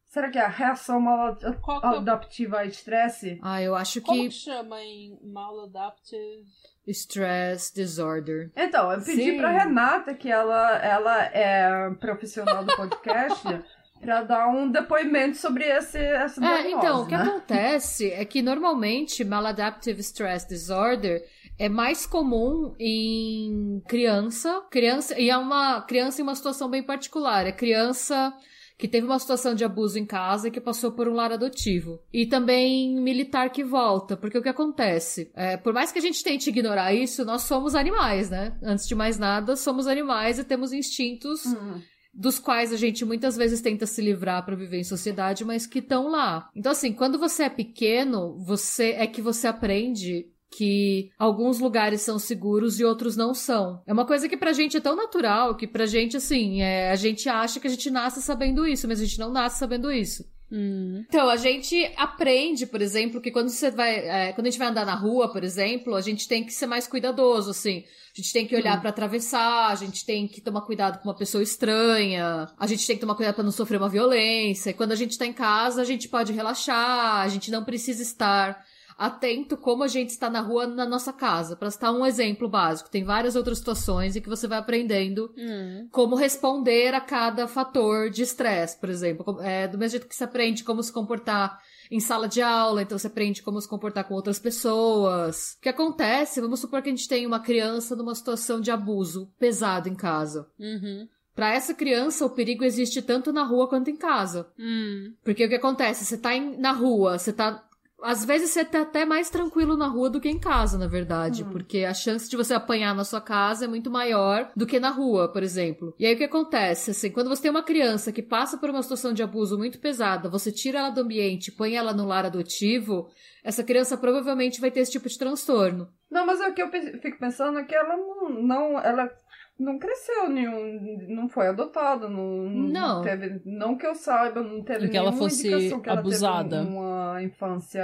Será que é a reação que é maladaptiva a estresse? Ah, eu acho Como que que chama em maladaptive? Stress disorder. Então, eu pedi Sim. pra Renata, que ela, ela é profissional do podcast, (laughs) pra dar um depoimento sobre esse, essa É, então, o que né? acontece é que normalmente maladaptive stress disorder é mais comum em criança, criança e é uma criança em uma situação bem particular, é criança que teve uma situação de abuso em casa e que passou por um lar adotivo. E também militar que volta, porque o que acontece? É, por mais que a gente tente ignorar isso, nós somos animais, né? Antes de mais nada, somos animais e temos instintos Hum. dos quais a gente muitas vezes tenta se livrar para viver em sociedade, mas que estão lá. Então, assim, quando você é pequeno, você é que você aprende que alguns lugares são seguros e outros não são. É uma coisa que pra gente é tão natural que pra gente, assim, é, a gente acha que a gente nasce sabendo isso, mas a gente não nasce sabendo isso. Hum. Então, a gente aprende, por exemplo, que quando você vai. é, quando a gente vai andar na rua, por exemplo, a gente tem que ser mais cuidadoso, assim. A gente tem que olhar pra atravessar, a gente tem que tomar cuidado com uma pessoa estranha, a gente tem que tomar cuidado pra não sofrer uma violência. E quando a gente tá em casa, a gente pode relaxar, a gente não precisa estar atento como a gente está na rua na nossa casa. Pra citar um exemplo básico, tem várias outras situações em que você vai aprendendo Hum. como responder a cada fator de estresse, por exemplo. É, do mesmo jeito que você aprende como se comportar em sala de aula, então você aprende como se comportar com outras pessoas. O que acontece? Vamos supor que a gente tem uma criança numa situação de abuso pesado em casa. Uhum. Para essa criança, o perigo existe tanto na rua quanto em casa. Hum. Porque o que acontece? Você tá em- na rua, você tá. Às vezes você tá até mais tranquilo na rua do que em casa, na verdade. Hum. Porque a chance de você apanhar na sua casa é muito maior do que na rua, por exemplo. E aí o que acontece? Assim, quando você tem uma criança que passa por uma situação de abuso muito pesada, você tira ela do ambiente, põe ela no lar adotivo, essa criança provavelmente vai ter esse tipo de transtorno. Não, mas é o que eu fico pensando é que ela não, não ela não cresceu nenhum, não foi adotada, não, Não. teve, não que eu saiba, não teve Que ela nenhuma fosse indicação que ela abusada. teve uma infância,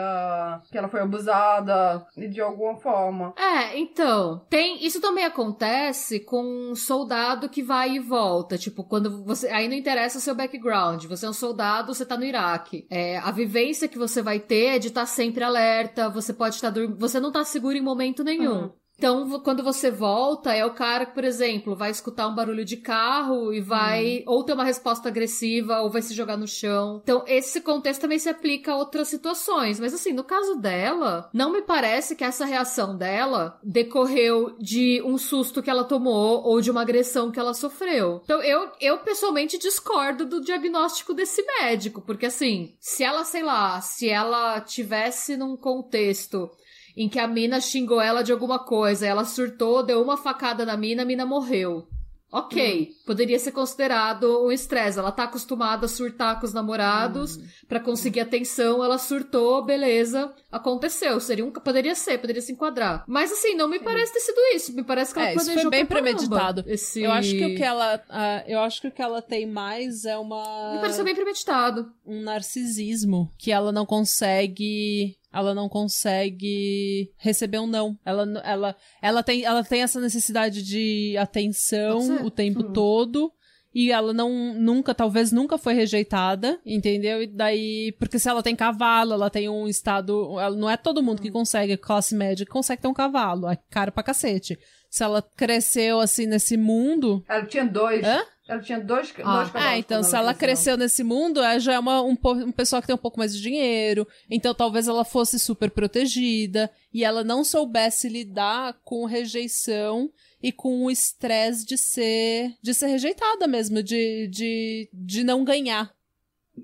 que ela foi abusada de alguma forma. É, então, tem, isso também acontece com um soldado que vai e volta, tipo, quando você, aí não interessa o seu background, você é um soldado, você tá no Iraque. É, a vivência que você vai ter é de estar sempre alerta, você pode estar dormindo, você não tá seguro em momento nenhum. Uhum. Então, quando você volta, é o cara que, por exemplo, vai escutar um barulho de carro e vai ou ter uma resposta agressiva ou vai se jogar no chão. Então, esse contexto também se aplica a outras situações. Mas, assim, no caso dela, não me parece que essa reação dela decorreu de um susto que ela tomou ou de uma agressão que ela sofreu. Então, eu, eu pessoalmente discordo do diagnóstico desse médico, porque, assim, se ela, sei lá, se ela tivesse num contexto em que a mina xingou ela de alguma coisa, ela surtou, deu uma facada na mina, a mina morreu. Ok, poderia ser considerado um estresse. Ela tá acostumada a surtar com os namorados pra conseguir atenção, ela surtou, beleza, aconteceu. Seria um, poderia ser, poderia se enquadrar. Mas assim, não me parece ter sido isso. Me parece que ela É, isso planejou foi bem premeditado. Esse... Eu acho que o que ela, ah, eu acho que o que ela tem mais é uma Me pareceu bem premeditado. um narcisismo que ela não consegue ela não consegue receber um não. Ela, ela, ela, tem, ela tem essa necessidade de atenção o tempo Hum. todo. E ela não, nunca, talvez nunca foi rejeitada, entendeu? E daí, porque se ela tem cavalo, ela tem um estado, ela, não é todo mundo que consegue, classe média, que consegue ter um cavalo, é caro pra cacete. Se ela cresceu assim nesse mundo, Ela tinha dois. Hã? Ela tinha dois, Ah. dois ah, então quando se ela cresceu nesse mundo, ela já é uma um, um pessoa que tem um pouco mais de dinheiro. Então talvez ela fosse super protegida e ela não soubesse lidar com rejeição e com o estresse de ser de ser rejeitada mesmo, de, de, de não ganhar.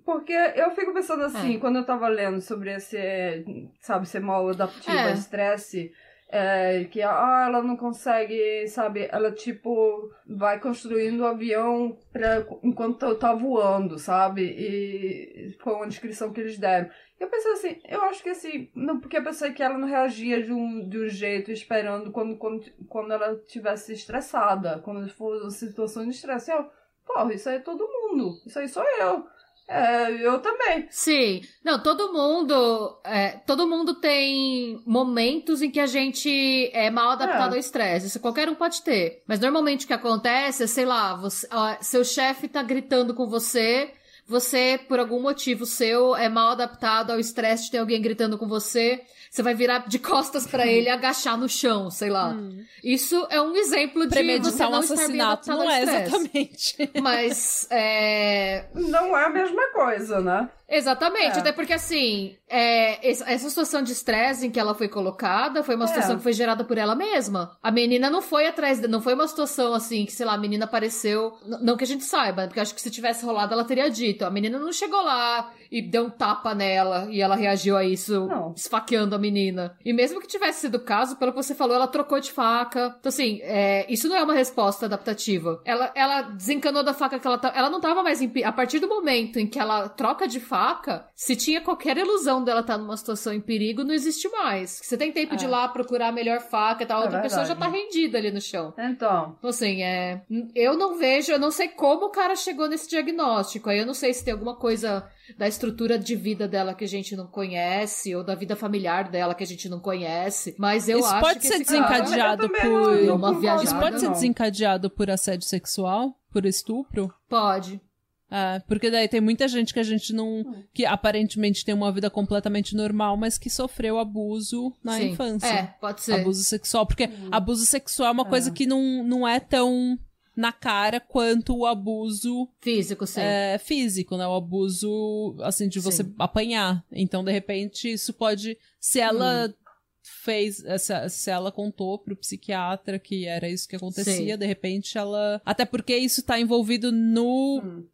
Porque eu fico pensando assim, É. quando eu tava lendo sobre esse, sabe, ser mal adaptiva É. a estresse, é, que ah, ela não consegue, sabe, ela tipo vai construindo o avião pra, enquanto tá voando, sabe? E foi uma descrição que eles deram. Eu pensei assim, eu acho que assim, não, porque eu pensei que ela não reagia de um, de um jeito esperando quando, quando, quando ela estivesse estressada, quando for uma situação de estresse. Eu, porra, isso aí é todo mundo, isso aí sou eu. É, eu também. Sim. Não, todo mundo. é, todo mundo tem momentos em que a gente é mal adaptado É. ao estresse. Isso qualquer um pode ter. Mas normalmente o que acontece é, sei lá, você, ó, seu chefe tá gritando com você. Você, por algum motivo seu, é mal adaptado ao estresse de ter alguém gritando com você. Você vai virar de costas pra ele e agachar no chão, sei lá. Isso é um exemplo de você Premeditar um não estar bem assassinato não ao é exatamente. (laughs) Mas, é, Não é a mesma coisa, né? Exatamente, É. até porque assim, é, essa situação de estresse em que ela foi colocada foi uma É. situação que foi gerada por ela mesma. A menina não foi atrás, de- não foi uma situação assim que, sei lá, a menina apareceu, não que a gente saiba, porque eu acho que se tivesse rolado ela teria dito. A menina não chegou lá e deu um tapa nela e ela reagiu a isso, Não. esfaqueando a menina. E mesmo que tivesse sido o caso, pelo que você falou, ela trocou de faca. Então assim, é, isso não é uma resposta adaptativa. Ela, ela desencanou da faca que ela tá, ela não tava mais em, a partir do momento em que ela troca de faca, se tinha qualquer ilusão dela estar numa situação em perigo, não existe mais. Você tem tempo de ir É. lá procurar a melhor faca e tal, É outra pessoa já tá rendida ali no chão. Então. Então, assim, é. Eu não vejo, eu não sei como o cara chegou nesse diagnóstico. Aí eu não sei se tem alguma coisa da estrutura de vida dela que a gente não conhece, ou da vida familiar dela que a gente não conhece. Mas eu Isso acho pode que ser cara- desencadeado também por. não- Uma viajada, Isso pode ser não. desencadeado por assédio sexual? Por estupro? Pode. É, porque daí tem muita gente que a gente não. que aparentemente tem uma vida completamente normal, mas que sofreu abuso na Sim. infância. É, pode ser. Abuso sexual. Porque abuso sexual é uma coisa que não, não é tão na cara quanto o abuso Físico, sim. é, físico, né? O abuso, assim, de você Sim. apanhar. Então, de repente, isso pode. Se ela Hum. fez. Se, se ela contou pro psiquiatra que era isso que acontecia, Sim. de repente ela. Até porque isso tá envolvido no. Hum.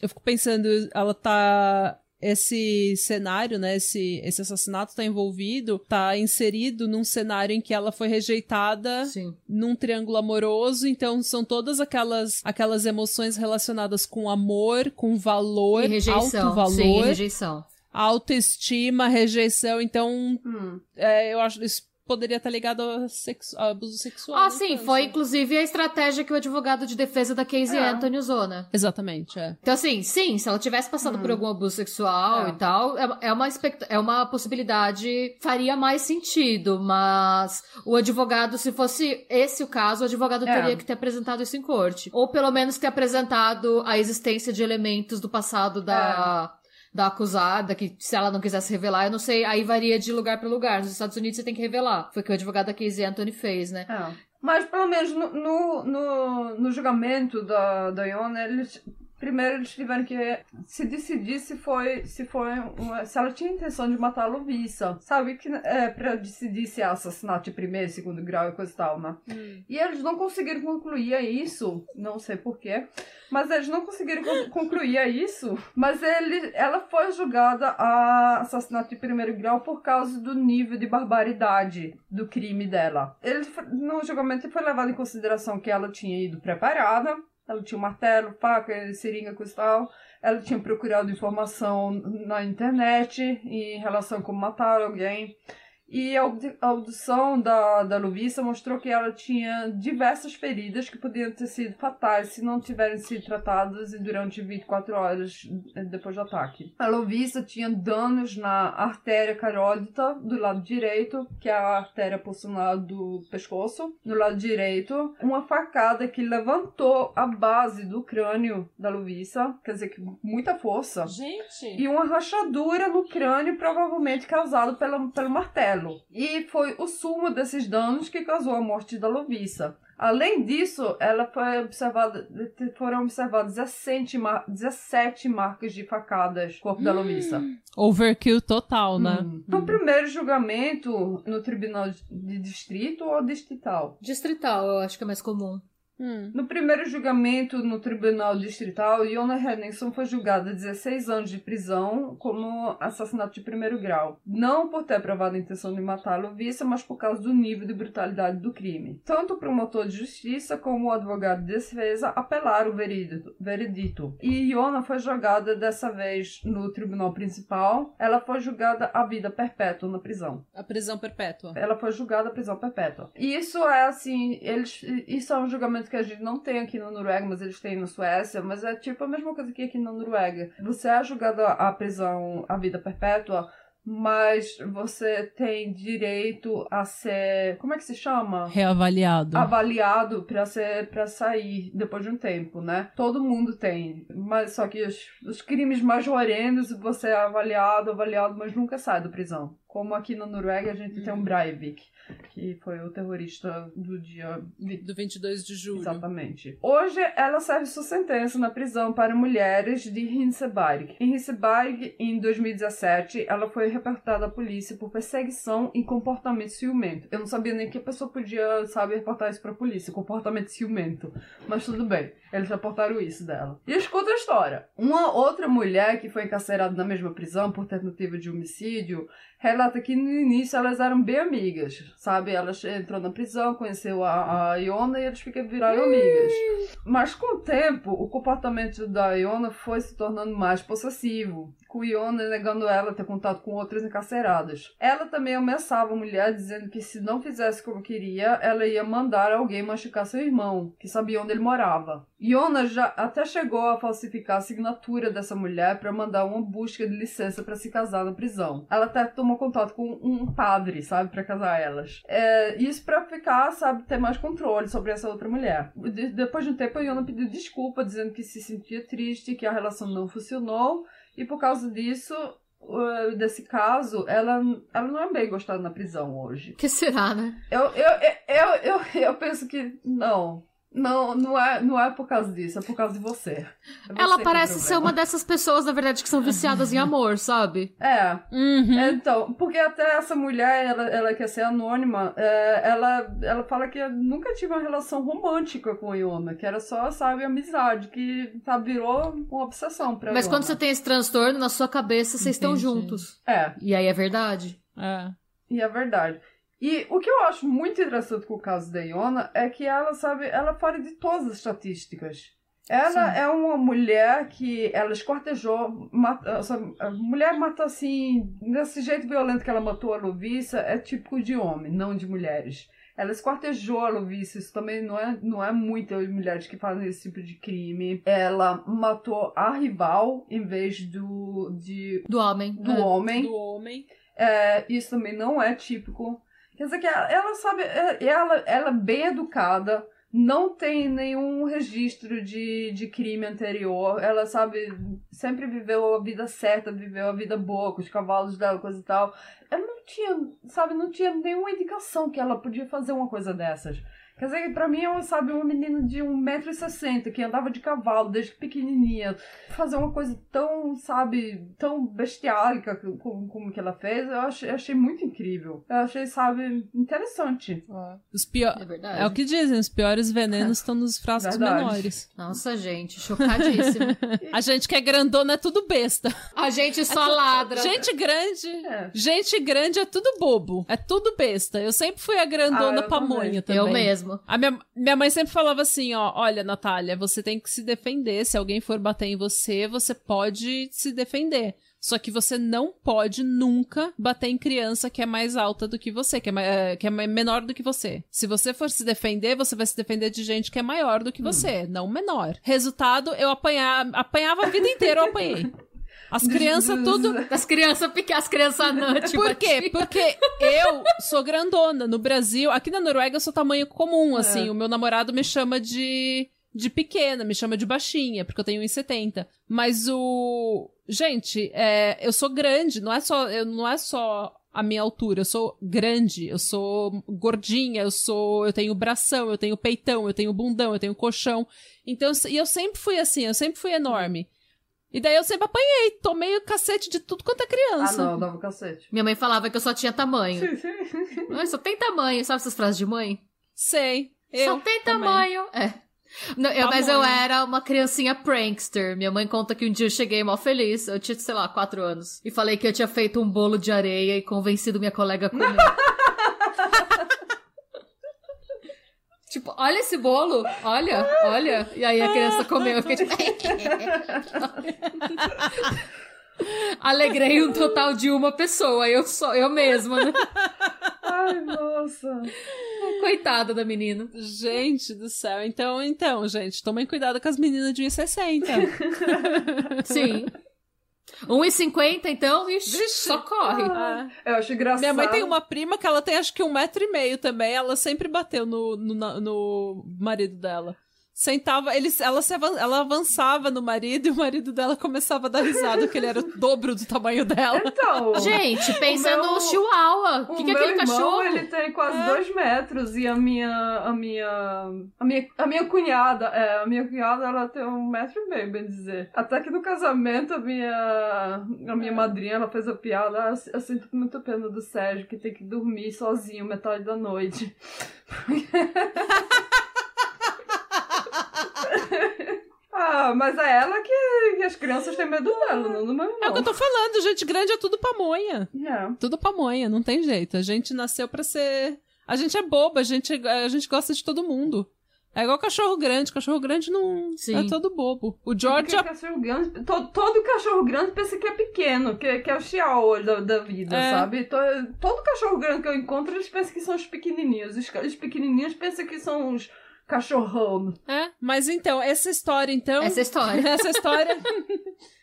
Eu fico pensando, ela tá. Esse cenário, né? Esse, esse assassinato tá envolvido, tá inserido num cenário em que ela foi rejeitada Sim. num triângulo amoroso, então são todas aquelas aquelas emoções relacionadas com amor, com valor, E rejeição. alto valor, Sim, rejeição. autoestima, rejeição. Então, Hum. é, eu acho isso poderia estar ligado a, abuso sexual. Ah, na sim, infância. foi inclusive a estratégia que o advogado de defesa da Casey É. Anthony usou, né? Exatamente, é. Então, assim, sim, se ela tivesse passado por algum abuso sexual É. e tal, é, é uma, expect- é uma possibilidade, faria mais sentido, mas o advogado, se fosse esse o caso, o advogado É. teria que ter apresentado isso em corte. Ou pelo menos ter apresentado a existência de elementos do passado da. Da acusada, que se ela não quisesse revelar, eu não sei, aí varia de lugar pra lugar. Nos Estados Unidos você tem que revelar. Foi o que o advogado da Casey Anthony fez, né? É. Mas pelo menos no, no, no, no julgamento da, da Iona, eles. Primeiro eles tiveram que se decidir se foi, se foi uma, se ela tinha intenção de matar a Lovissa. Sabe? Que, é, pra decidir se é assassinato de primeiro, segundo grau e coisa e tal, né? E eles não conseguiram concluir isso, não sei porquê, mas eles não conseguiram con- concluir isso. Mas ele, ela foi julgada a assassinato de primeiro grau por causa do nível de barbaridade do crime dela. Ele, no julgamento foi levado em consideração que ela tinha ido preparada, ela tinha martelo, faca, seringa, coisa e tal. Ela tinha procurado informação na internet em relação a como matar alguém. E a audi- a audição da, da Lovissa mostrou que ela tinha diversas feridas que podiam ter sido fatais se não tiverem sido tratadas durante 24 horas eh, depois do ataque. A Lovissa tinha danos na artéria carótida do lado direito, que é a artéria pulsionar do pescoço, no lado direito. Uma facada que levantou a base do crânio da Lovissa, quer dizer que muita força. Gente. E uma rachadura no crânio, provavelmente causada pelo, pelo martelo. E foi o sumo desses danos que causou a morte da Lovissa. Além disso, ela foi observada, foram observadas 17, mar- 17 marcas de facadas no corpo da Lovissa. Overkill total, né? Hum. No primeiro julgamento, no tribunal de distrito ou distrital? Distrital, eu acho que é mais comum. Hum. No primeiro julgamento no Tribunal Distrital, Iona Henningson foi julgada a 16 anos de prisão como assassinato de primeiro grau. Não por ter provado a intenção de matar a Lovissa, mas por causa do nível de brutalidade do crime. Tanto o promotor de justiça como o advogado de defesa apelaram o veredito. veredito. E Iona foi julgada dessa vez no tribunal principal. Ela foi julgada a vida perpétua na prisão A prisão perpétua. ela foi julgada a prisão perpétua. E isso é assim, eles, isso é um julgamento que a gente não tem aqui na Noruega, mas eles têm na Suécia, mas é tipo a mesma coisa que aqui na Noruega. Você é julgado à prisão, à vida perpétua, mas você tem direito a ser, como é que se chama? Reavaliado. Avaliado para ser para sair depois de um tempo, né? Todo mundo tem, mas só que os, os crimes majorentos você é avaliado, avaliado, mas nunca sai da prisão. Como aqui na Noruega a gente tem um Breivik, que foi o terrorista do dia do 22 de julho. Exatamente. Hoje ela serve sua sentença na prisão para mulheres de Hinseberg. Em Hinseberg, em 2017, ela foi reportada à polícia por perseguição e comportamento ciumento. Eu não sabia nem que a pessoa podia, sabe, reportar isso para a polícia, comportamento ciumento. Mas tudo bem, eles reportaram isso dela. E escuta a história. Uma outra mulher que foi encarcerada na mesma prisão por tentativa de homicídio relata que no início elas eram bem amigas, sabe? Elas entrou na prisão, conheceu a, a Iona e eles ficam viraram amigas. Mas com o tempo, o comportamento da Iona foi se tornando mais possessivo, com Iona negando ela ter contato com outras encarceradas. Ela também ameaçava a mulher, dizendo que se não fizesse como queria, ela ia mandar alguém machucar seu irmão, que sabia onde ele morava. Iona já até chegou a falsificar a assinatura dessa mulher para mandar uma busca de licença para se casar na prisão. Ela até tomou contato com um padre, sabe, para casar elas. É, isso para ficar, sabe, ter mais controle sobre essa outra mulher. De, depois de um tempo, Iona pediu desculpa, dizendo que se sentia triste, que a relação não funcionou e por causa disso, desse caso, ela, ela não é bem gostada na prisão hoje. Que será, né? Eu, eu, eu, eu, eu, eu penso que não. Não, não é, não é por causa disso, é por causa de você. É você ela parece ser uma dessas pessoas, na verdade, que são viciadas em (laughs) amor, sabe? É. Uhum. Então, porque até essa mulher, ela, ela quer ser anônima, é, ela, ela fala que nunca tive uma relação romântica com a Iona, que era só, sabe, amizade, que tá, virou uma obsessão pra Mas Iona. quando você tem esse transtorno, na sua cabeça, vocês estão juntos. É. E aí é verdade. É. E é verdade. E o que eu acho muito interessante com o caso da Iona é que ela, sabe, ela fora de todas as estatísticas. Ela Sim. é uma mulher que ela escortejou, mata, sabe, a mulher mata assim, desse jeito violento que ela matou a Lovissa, é típico de homem, não de mulheres. Ela escortejou a Lovissa, isso também não é, não é muitas mulheres que fazem esse tipo de crime. Ela matou a rival em vez do, de, Do homem. do É. homem. Do homem. É, isso também não é típico. Quer dizer que ela, ela sabe, é- ela, ela é bem educada, não tem nenhum registro de, de crime anterior. Ela sabe, sempre viveu a vida certa, viveu a vida boa com os cavalos dela, coisa e tal. Ela não tinha, sabe, não tinha nenhuma indicação que ela podia fazer uma coisa dessas. Quer dizer, que pra mim, é, sabe, uma menina de 1,60m que andava de cavalo desde pequenininha, fazer uma coisa tão, sabe, tão bestiálica como, como que ela fez, eu achei, achei muito incrível. Eu achei, sabe, interessante. Os pior... É verdade. É o que dizem, os piores venenos (laughs) estão nos frascos Verdade. menores. Nossa, gente, chocadíssima. (laughs) A gente que é grandona é tudo besta. A gente só ladra. Gente grande. É. Gente grande é tudo bobo. É tudo besta. Eu sempre fui a grandona Ah, pamonha também. Eu mesmo. A minha, minha mãe sempre falava assim, ó, olha, Natália, você tem que se defender. Se alguém for bater em você, você pode se defender. Só que você não pode nunca bater em criança que é mais alta do que você, que é, eh, que é menor do que você. Se você for se defender, você vai se defender de gente que é maior do que você, não menor. Resultado, eu apanha, apanhava a vida inteira, eu apanhei. (laughs) As crianças tudo As crianças pequenas, as crianças anãs, tipo, por quê? Porque eu sou grandona. No Brasil, aqui na Noruega eu sou tamanho comum, assim. O meu namorado me chama de, de pequena, me chama de baixinha, porque eu tenho 1,70. Mas o. Gente, é, eu sou grande, não é só. Eu, não é só a minha altura, eu sou grande, eu sou gordinha, eu sou. Eu tenho bração, eu tenho peitão, eu tenho bundão, eu tenho colchão. Então, e eu sempre fui assim, eu sempre fui enorme. E daí eu sempre apanhei, tomei o cacete de tudo quanto é Ah, criança. não, dava o cacete. Minha mãe falava que eu só tinha tamanho. Mãe, (laughs) só tem tamanho. Sabe essas frases de mãe? Sei. Eu só tem também. tamanho. É. Não, eu- mas eu era uma criancinha prankster. Minha mãe conta que um dia eu cheguei mó feliz. Eu tinha, sei lá, quatro anos. E falei que eu tinha feito um bolo de areia e convencido minha colega a comer. (laughs) tipo, olha esse bolo. Olha, olha. E aí a criança comeu. Eu fiquei tipo... (laughs) Alegrei um total de uma pessoa. Eu sou eu mesma, né? Ai, nossa. Coitada da menina. Gente do céu. Então, então, gente, tomem cuidado com as meninas de 1,60. Sim. 1,50 então, ixi, Vixe. só corre. Ah. Eu acho engraçado. Minha mãe tem uma prima que ela tem acho que um metro e meio também. Ela sempre bateu no, no, no marido dela. Sentava, eles, ela, se ela avançava no marido e o marido dela começava a dar risada, porque ele era o dobro do tamanho dela. Então. Gente, pensa O meu- no chihuahua. O que, que é meu aquele irmão, cachorro? ele tem quase É. dois metros e a minha, a minha, a minha, a minha cunhada, é, a minha cunhada, ela tem um metro e meio, bem dizer. Até que no casamento a minha, a minha É. madrinha, ela fez a piada, "Ah, eu sinto muita pena do Sérgio que tem que dormir sozinho metade da noite. (laughs) (laughs) ah, mas é ela que, que as crianças têm medo dela, não do meu irmão. É o que eu tô falando, gente grande é tudo pamonha. É. Tudo pamonha, não tem jeito. A gente nasceu pra ser. A gente é boba, a gente, a gente gosta de todo mundo. É igual cachorro grande, cachorro grande não Sim. é todo bobo. O George Porque cachorro grande, to- todo cachorro grande pensa que é pequeno, que, que é o chihuahua da, da vida, É. sabe? To- todo cachorro grande que eu encontro, eles pensam que são os pequenininhos. Os, os pequenininhos pensam que são os cachorrão. É, mas então, essa história, então. Essa é história. (laughs) essa história.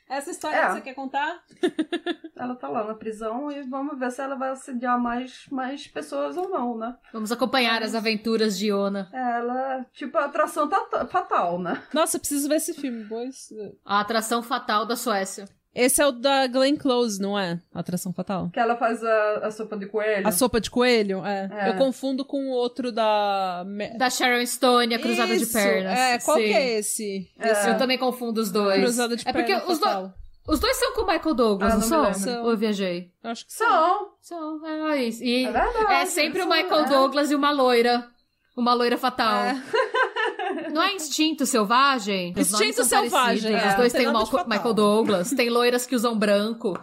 essa história É. que você quer contar? (laughs) Ela tá lá na prisão e vamos ver se ela vai assediar mais, mais pessoas ou não, né? Vamos acompanhar as aventuras de Iona. Ela, tipo, a atração tá fatal, né? Nossa, eu preciso ver esse filme. Pois... A atração fatal da Suécia. Esse é o da Glenn Close, não é? Atração Fatal. Que ela faz a, a sopa de coelho. A sopa de coelho? É. É. Eu confundo com o outro da. Da Sharon Stone, a cruzada de Isso, pernas. É, qual Sim. que é esse? É. Eu também confundo os dois. Cruzada de é porque perna os, do- fatal. os dois são com o Michael Douglas, Ah, não, não são? Ou eu viajei? Eu acho que. São. São, é isso. E É verdade. é sempre o são, Michael é. Douglas e uma loira. Uma loira fatal. Não é instinto selvagem? Os Instinto Selvagem, é. Os dois têm o Malco-. Michael Douglas. Tem loiras que usam branco.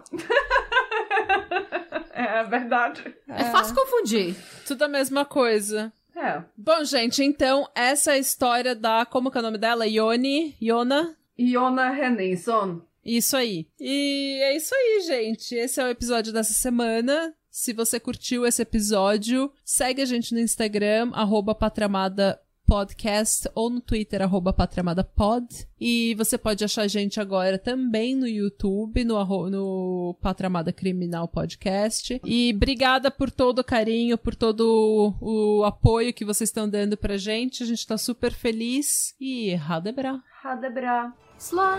É, (laughs) é verdade. É, fácil confundir. Tudo a mesma coisa. É. Bom, gente, então, essa é a história da. Como que é o nome dela? Ione? Iona? Iona Renenson. Isso aí. E é isso aí, gente. Esse é o episódio dessa semana. Se você curtiu esse episódio, segue a gente no Instagram, arroba Patramada Podcast, ou no Twitter, arroba patramadapod. E você pode achar a gente agora também no YouTube, no, no Patramada Criminal Podcast. E obrigada por todo o carinho, por todo o, apoio que vocês estão dando pra gente. A gente tá super feliz. E Radebra. Hadebra. Slá.